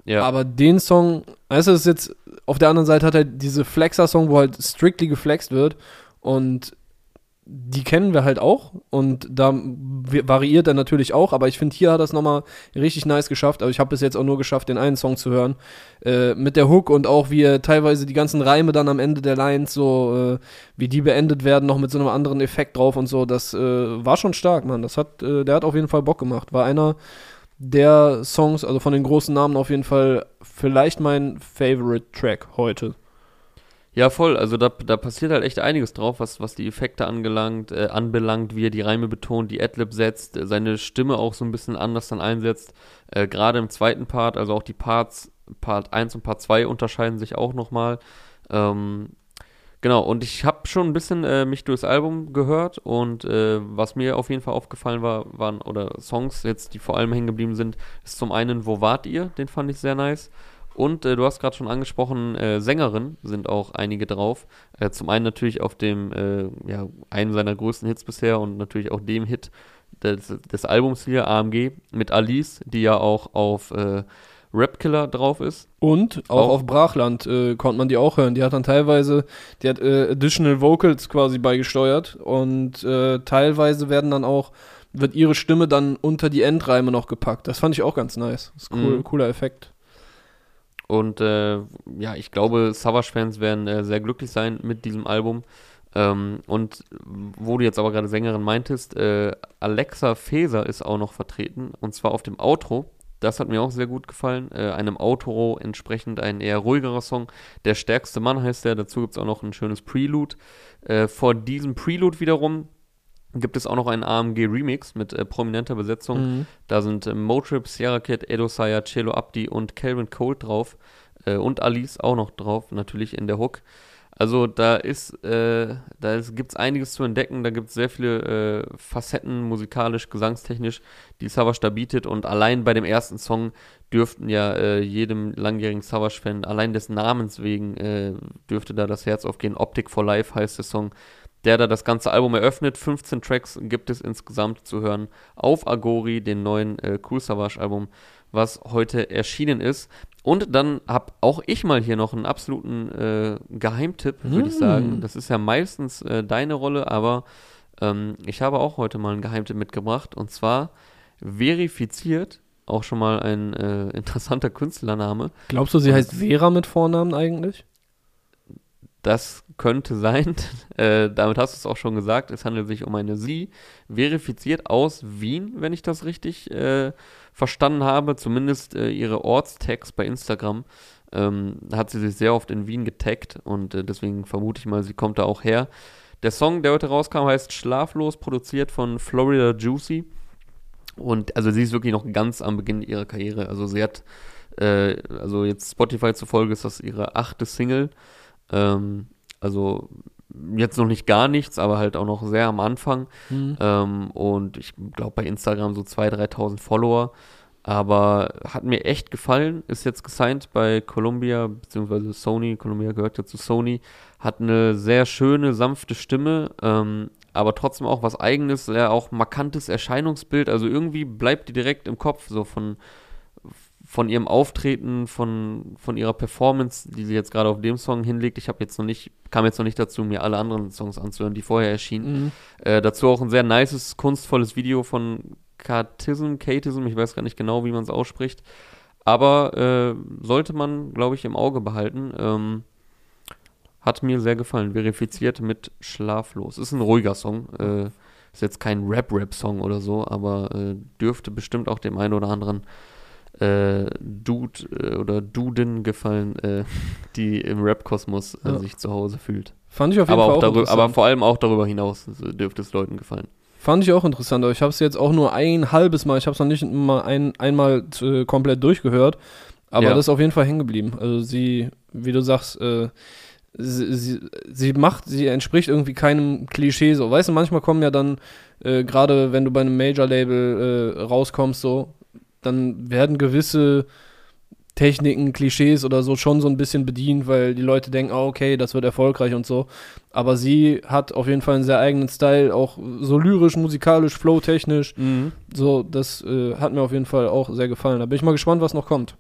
Ja, Aber den Song, weißt du, ist jetzt, auf der anderen Seite hat er diese Flexer-Song, wo halt strictly geflext wird und die kennen wir halt auch und da variiert er natürlich auch, aber ich finde, hier hat er es nochmal richtig nice geschafft. Also ich habe bis jetzt auch nur geschafft, den einen Song zu hören. Äh, mit der Hook und auch wie er teilweise die ganzen Reime dann am Ende der Lines, so äh, wie die beendet werden, noch mit so einem anderen Effekt drauf und so, das äh, war schon stark, Mann. Das hat, äh, der hat auf jeden Fall Bock gemacht. War einer der Songs, also von den großen Namen auf jeden Fall vielleicht mein Favorite Track heute. Ja, voll. Also da, da passiert halt echt einiges drauf, was, was die Effekte angelangt, äh, anbelangt, wie er die Reime betont, die Adlib setzt, äh, seine Stimme auch so ein bisschen anders dann einsetzt. Äh, Gerade im zweiten Part, also auch die Parts, Part 1 und Part 2 unterscheiden sich auch nochmal. Ähm, genau, und ich habe schon ein bisschen äh, mich durchs Album gehört und äh, was mir auf jeden Fall aufgefallen war, waren, oder Songs jetzt, die vor allem hängen geblieben sind, ist zum einen Wo wart ihr? Den fand ich sehr nice. Und äh, du hast gerade schon angesprochen, äh, Sängerin sind auch einige drauf. Äh, zum einen natürlich auf dem, äh, ja, einem seiner größten Hits bisher und natürlich auch dem Hit des, des Albums hier, AMG, mit Alice, die ja auch auf äh, Rapkiller drauf ist. Und auch, auch. auf Brachland äh, konnte man die auch hören. Die hat dann teilweise, die hat Additional Vocals quasi beigesteuert und teilweise werden dann auch wird ihre Stimme dann unter die Endreime noch gepackt. Das fand ich auch ganz nice. Das ist cool, mhm. cooler Effekt. Und äh, ja, ich glaube, Savage-Fans werden äh, sehr glücklich sein mit diesem Album. Ähm, und wo du jetzt aber gerade Sängerin meintest, äh, Alexa Feser ist auch noch vertreten. Und zwar auf dem Outro. Das hat mir auch sehr gut gefallen. Äh, einem Outro entsprechend ein eher ruhigerer Song. Der stärkste Mann heißt der. Dazu gibt es auch noch ein schönes Prelude. Äh, vor diesem Prelude wiederum gibt es auch noch einen AMG Remix mit äh, prominenter Besetzung. Mhm. Da sind äh, Motrip, Sierra Kid, Edo Saya, Cello Abdi und Calvin Cole drauf. Äh, und Alice auch noch drauf, natürlich in der Hook. Also da ist, äh, da gibt es einiges zu entdecken, da gibt es sehr viele äh, Facetten, musikalisch, gesangstechnisch, die Savage da bietet und allein bei dem ersten Song dürften ja äh, jedem langjährigen Savage-Fan, allein des Namens wegen, äh, dürfte da das Herz aufgehen. Optic for Life heißt der Song der da das ganze Album eröffnet. 15 Tracks gibt es insgesamt zu hören auf Agori, den neuen äh, Cool Savage Album, was heute erschienen ist. Und dann habe auch ich mal hier noch einen absoluten äh, Geheimtipp, würde mm. ich sagen. Das ist ja meistens äh, deine Rolle, aber ähm, ich habe auch heute mal einen Geheimtipp mitgebracht. Und zwar verifiziert, auch schon mal ein äh, interessanter Künstlername. Glaubst du, sie heißt Vera mit Vornamen eigentlich? Das könnte sein. Äh, damit hast du es auch schon gesagt. Es handelt sich um eine Sie, verifiziert aus Wien, wenn ich das richtig äh, verstanden habe. Zumindest äh, ihre Ortstags bei Instagram ähm, hat sie sich sehr oft in Wien getaggt und äh, deswegen vermute ich mal, sie kommt da auch her. Der Song, der heute rauskam, heißt Schlaflos, produziert von Florida Juicy. Und also sie ist wirklich noch ganz am Beginn ihrer Karriere. Also sie hat, äh, also jetzt Spotify zufolge ist das ihre achte Single. Ähm, also jetzt noch nicht gar nichts, aber halt auch noch sehr am Anfang. Mhm. Ähm, und ich glaube bei Instagram so 2.000, 3.000 Follower. Aber hat mir echt gefallen. Ist jetzt gesigned bei Columbia, beziehungsweise Sony. Columbia gehört ja zu Sony. Hat eine sehr schöne, sanfte Stimme. Ähm, aber trotzdem auch was eigenes, sehr auch markantes Erscheinungsbild. Also irgendwie bleibt die direkt im Kopf, so von, von ihrem Auftreten, von, von ihrer Performance, die sie jetzt gerade auf dem Song hinlegt. Ich habe jetzt noch nicht, kam jetzt noch nicht dazu, mir alle anderen Songs anzuhören, die vorher erschienen. Mhm. Äh, dazu auch ein sehr nices, kunstvolles Video von Katism, Katism, ich weiß gar nicht genau, wie man es ausspricht. Aber äh, sollte man, glaube ich, im Auge behalten. Ähm, hat mir sehr gefallen. Verifiziert mit Schlaflos. Ist ein ruhiger Song. Äh, ist jetzt kein Rap-Rap-Song oder so, aber äh, dürfte bestimmt auch dem einen oder anderen äh, Dude äh, oder Duden gefallen, äh, die im Rap-Kosmos äh, ja. sich zu Hause fühlt. Fand ich auf jeden aber Fall auch, auch darüber, Aber vor allem auch darüber hinaus dürfte es Leuten gefallen. Fand ich auch interessant, aber ich habe es jetzt auch nur ein halbes Mal, ich habe es noch nicht mal ein, einmal äh, komplett durchgehört, aber ja. das ist auf jeden Fall hängen geblieben. Also sie, wie du sagst, äh, sie, sie, sie, macht, sie entspricht irgendwie keinem Klischee so. Weißt du, manchmal kommen ja dann, äh, gerade wenn du bei einem Major-Label äh, rauskommst, so, dann werden gewisse Techniken, Klischees oder so schon so ein bisschen bedient, weil die Leute denken, oh, okay, das wird erfolgreich und so. Aber sie hat auf jeden Fall einen sehr eigenen Style, auch so lyrisch, musikalisch, flowtechnisch. Mhm. So, das äh, hat mir auf jeden Fall auch sehr gefallen. Da bin ich mal gespannt, was noch kommt.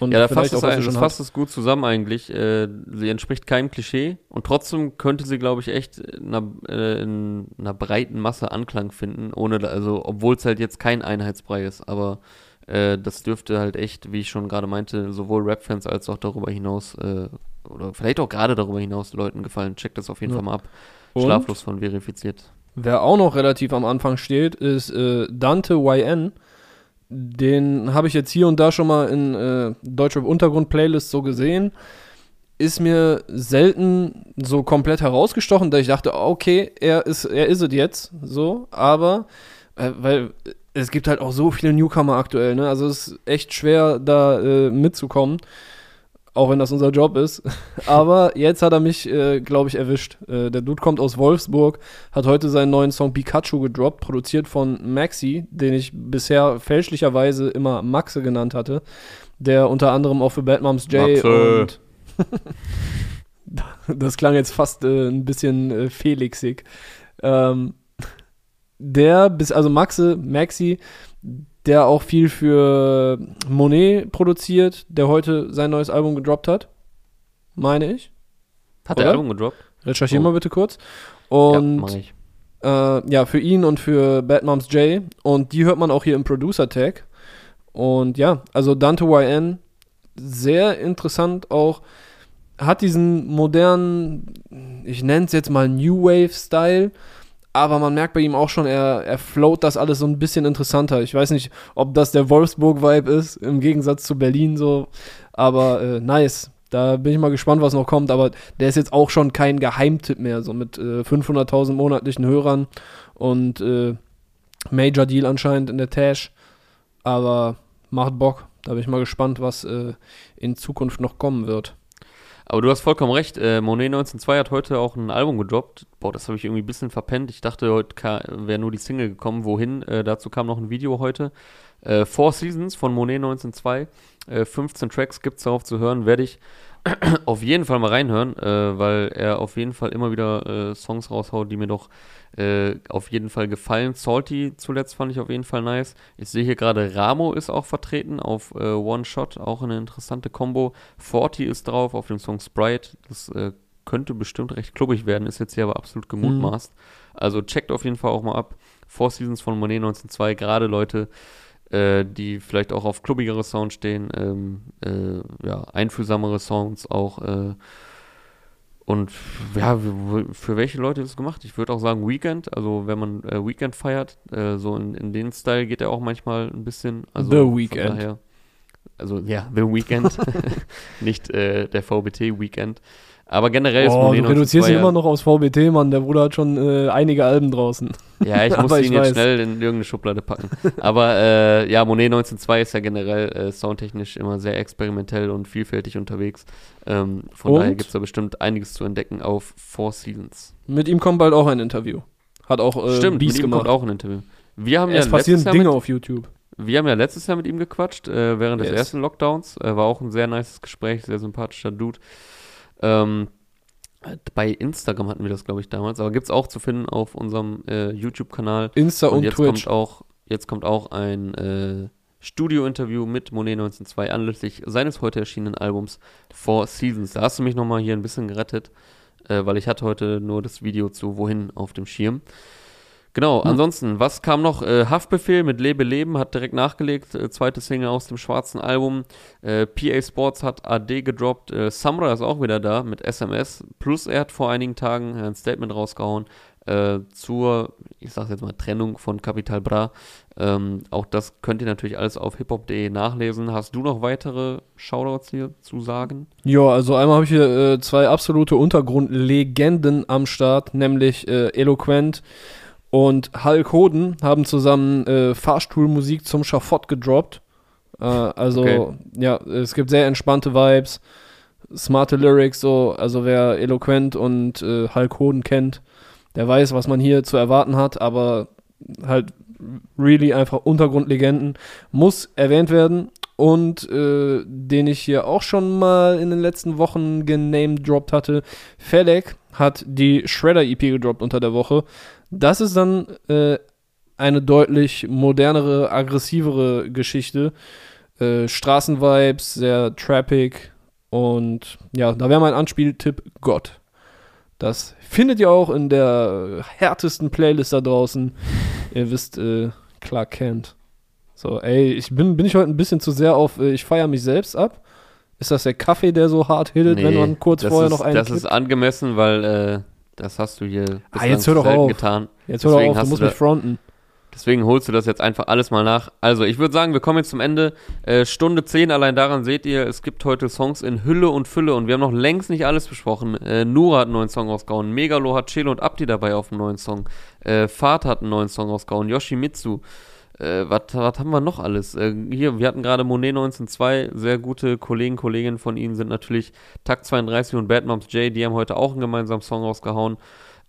Und ja, da fasst es, ein, das fasst es gut zusammen eigentlich. Äh, sie entspricht keinem Klischee und trotzdem könnte sie, glaube ich, echt in einer, äh, in einer breiten Masse Anklang finden, ohne, also obwohl es halt jetzt kein Einheitsbrei ist, aber äh, das dürfte halt echt, wie ich schon gerade meinte, sowohl Rap-Fans als auch darüber hinaus äh, oder vielleicht auch gerade darüber hinaus Leuten gefallen. Checkt das auf jeden Ja. Fall mal ab. Und Schlaflos von verifiziert. Wer auch noch relativ am Anfang steht, ist äh, Dante YN. Den habe ich jetzt hier und da schon mal in äh, Deutsche Untergrund-Playlists so gesehen. Ist mir selten so komplett herausgestochen, da ich dachte, okay, er ist, er ist es jetzt, so, aber, äh, weil es gibt halt auch so viele Newcomer aktuell, ne? Also es ist echt schwer, da äh, mitzukommen. Auch wenn das unser Job ist. Aber jetzt hat er mich, äh, glaube ich, erwischt. Äh, der Dude kommt aus Wolfsburg, hat heute seinen neuen Song Pikachu gedroppt, produziert von Maxi, den ich bisher fälschlicherweise immer Maxe genannt hatte, der unter anderem auch für Bad Moms J Maxe. und das klang jetzt fast äh, ein bisschen äh, Felixig. Ähm, der, bis, also Maxe, Maxi, der auch viel für Monet produziert, der heute sein neues Album gedroppt hat. Meine ich. Hat der Album gedroppt? Recherchier Oh. mal bitte kurz. ja, Und mach ich. äh, ja, für ihn und für Bad Moms J. Und die hört man auch hier im Producer-Tag. Und ja, also Dante YN, sehr interessant auch. Hat diesen modernen, ich nenne es jetzt mal New Wave-Style. Aber man merkt bei ihm auch schon, er, er float das alles so ein bisschen interessanter. Ich weiß nicht, ob das der Wolfsburg-Vibe ist, im Gegensatz zu Berlin so. Aber äh, nice. Da bin ich mal gespannt, was noch kommt. Aber der ist jetzt auch schon kein Geheimtipp mehr, so mit äh, 500.000 monatlichen Hörern und äh, Major Deal anscheinend in der Tash. Aber macht Bock. Da bin ich mal gespannt, was äh, in Zukunft noch kommen wird. Aber du hast vollkommen recht. Äh, Monet 192 hat heute auch ein Album gedroppt. Boah, das habe ich irgendwie ein bisschen verpennt. Ich dachte, heute wäre nur die Single gekommen. Wohin? Äh, dazu kam noch ein Video heute. Äh, Four Seasons von Monet 192. Äh, 15 Tracks gibt es darauf zu hören. Werde ich auf jeden Fall mal reinhören, äh, weil er auf jeden Fall immer wieder äh, Songs raushaut, die mir doch äh, auf jeden Fall gefallen. Salty zuletzt fand ich auf jeden Fall nice. Ich sehe hier gerade Ramo ist auch vertreten auf äh, One Shot, auch eine interessante Combo. 40 ist drauf auf dem Song Sprite. Das äh, könnte bestimmt recht klubbig werden, ist jetzt hier aber absolut gemutmaßt. Also checkt auf jeden Fall auch mal ab. Four Seasons von Monet 1902, gerade Leute, äh, die vielleicht auch auf klubbigere Sounds stehen, ähm, äh, ja, einfühlsamere Sounds auch. Äh, und ja, für welche Leute ist es gemacht? Ich würde auch sagen Weekend, also wenn man äh, Weekend feiert, äh, so in, in den Style geht er auch manchmal ein bisschen. Also The von Weeknd. daher- also ja, The Weekend, nicht der VBT Weekend. Aber generell ist Oh, Monet du reduzierst ihn 1902 immer noch aufs VBT, Mann. Der Bruder hat schon äh, einige Alben draußen. Ja, ich musste ich ihn jetzt weiß. schnell in irgendeine Schublade packen. Aber äh, ja, Monet 1902 ist ja generell äh, soundtechnisch immer sehr experimentell und vielfältig unterwegs. Ähm, von Und? daher gibt es da bestimmt einiges zu entdecken auf Four Seasons. Mit ihm kommt bald auch ein Interview. Hat auch äh, Stimmt, Beats mit ihm gemacht. kommt auch ein Interview. Wir haben, ja es letztes passieren Jahr Dinge mit, auf YouTube. wir haben ja letztes Jahr mit ihm gequatscht, äh, während des Yes. ersten Lockdowns. War auch ein sehr nices Gespräch, sehr sympathischer Dude. Ähm, bei Instagram hatten wir das, glaube ich, damals, aber gibt es auch zu finden auf unserem äh, YouTube-Kanal. Insta und, jetzt Twitch. kommt auch jetzt kommt auch ein äh, Studio-Interview mit Monet 1902 anlässlich seines heute erschienenen Albums Four Seasons. Da hast du mich nochmal hier ein bisschen gerettet, äh, weil ich hatte heute nur das Video zu Wohin auf dem Schirm. Genau, Hm. ansonsten, was kam noch? Äh, Haftbefehl mit Lebe Leben hat direkt nachgelegt, äh, zweite Single aus dem schwarzen Album. Äh, PA Sports hat AD gedroppt. Äh, Samra ist auch wieder da mit SMS. Plus er hat vor einigen Tagen ein Statement rausgehauen äh, zur, ich sag's jetzt mal, Trennung von Capital Bra. Ähm, auch das könnt ihr natürlich alles auf hiphop.de nachlesen. Hast du noch weitere Shoutouts hier zu sagen? Ja, also einmal habe ich hier äh, zwei absolute Untergrundlegenden am Start, nämlich Eloquent und Hulk Hoden haben zusammen äh, Fahrstuhlmusik zum Schafott gedroppt. Äh, also, Okay. ja, es gibt sehr entspannte Vibes, smarte Lyrics, so, also wer Eloquent und äh, Hulk Hoden kennt, der weiß, was man hier zu erwarten hat, aber halt really einfach Untergrundlegenden muss erwähnt werden und äh, den ich hier auch schon mal in den letzten Wochen genamedroppt hatte. Felek hat die Shredder EP gedroppt unter der Woche. Das ist dann äh, eine deutlich modernere, aggressivere Geschichte. Äh, Straßenvibes, sehr trappig. Und ja, da wäre mein Anspieltipp Gott. Das findet ihr auch in der härtesten Playlist da draußen. ihr wisst, äh, Clark Kent. So, ey, ich bin, bin ich heute ein bisschen zu sehr auf, äh, ich feiere mich selbst ab. Ist das der Kaffee, der so hart hittet, Nee, wenn man kurz vorher ist, noch einen Das kippt? ist angemessen, weil äh, das hast du hier Ah, jetzt hör doch selten auf. getan. Jetzt hör doch deswegen auf, du musst du mich fronten. Deswegen holst du das jetzt einfach alles mal nach. Also, ich würde sagen, wir kommen jetzt zum Ende. Äh, Stunde 10, allein daran seht ihr, es gibt heute Songs in Hülle und Fülle und wir haben noch längst nicht alles besprochen. Äh, Nura hat einen neuen Song rausgehauen, Megalo hat Chelo und Abdi dabei auf einem neuen Song. Äh, Fahrt hat einen neuen Song rausgehauen, Yoshimitsu. Äh, was haben wir noch alles? Äh, hier, wir hatten gerade Monet 19.2, sehr gute Kollegen, Kolleginnen von ihnen sind natürlich Takt 32 und Bad Moms J, die haben heute auch einen gemeinsamen Song rausgehauen.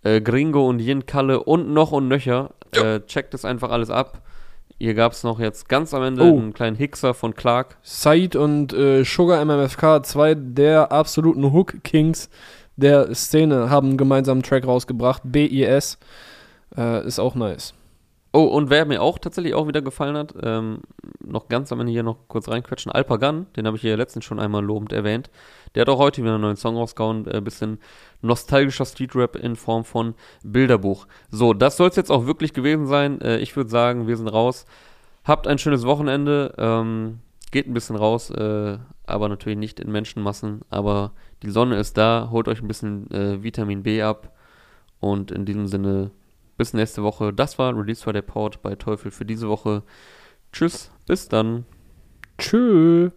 Äh, Gringo und Yin Kalle und noch und nöcher. Äh, checkt es einfach alles ab. Hier gab es noch jetzt ganz am Ende Oh. einen kleinen Hickser von Clark. Said und äh, Sugar MMFK, zwei der absoluten Hook-Kings der Szene, haben einen gemeinsamen Track rausgebracht. BIS. Äh, ist auch nice. Oh, und wer mir auch tatsächlich auch wieder gefallen hat, ähm, noch ganz am Ende hier noch kurz reinquetschen, Alpagan, den habe ich hier letztens schon einmal lobend erwähnt. Der hat auch heute wieder einen neuen Song rausgehauen, äh, bisschen nostalgischer Streetrap in Form von Bilderbuch. So, das soll es jetzt auch wirklich gewesen sein. Äh, ich würde sagen, wir sind raus. Habt ein schönes Wochenende. Ähm, geht ein bisschen raus, äh, aber natürlich nicht in Menschenmassen. Aber die Sonne ist da. Holt euch ein bisschen äh, Vitamin B ab. Und in diesem Sinne, bis nächste Woche. Das war Release for the Port bei Teufel für diese Woche. Tschüss, bis dann. Tschüss.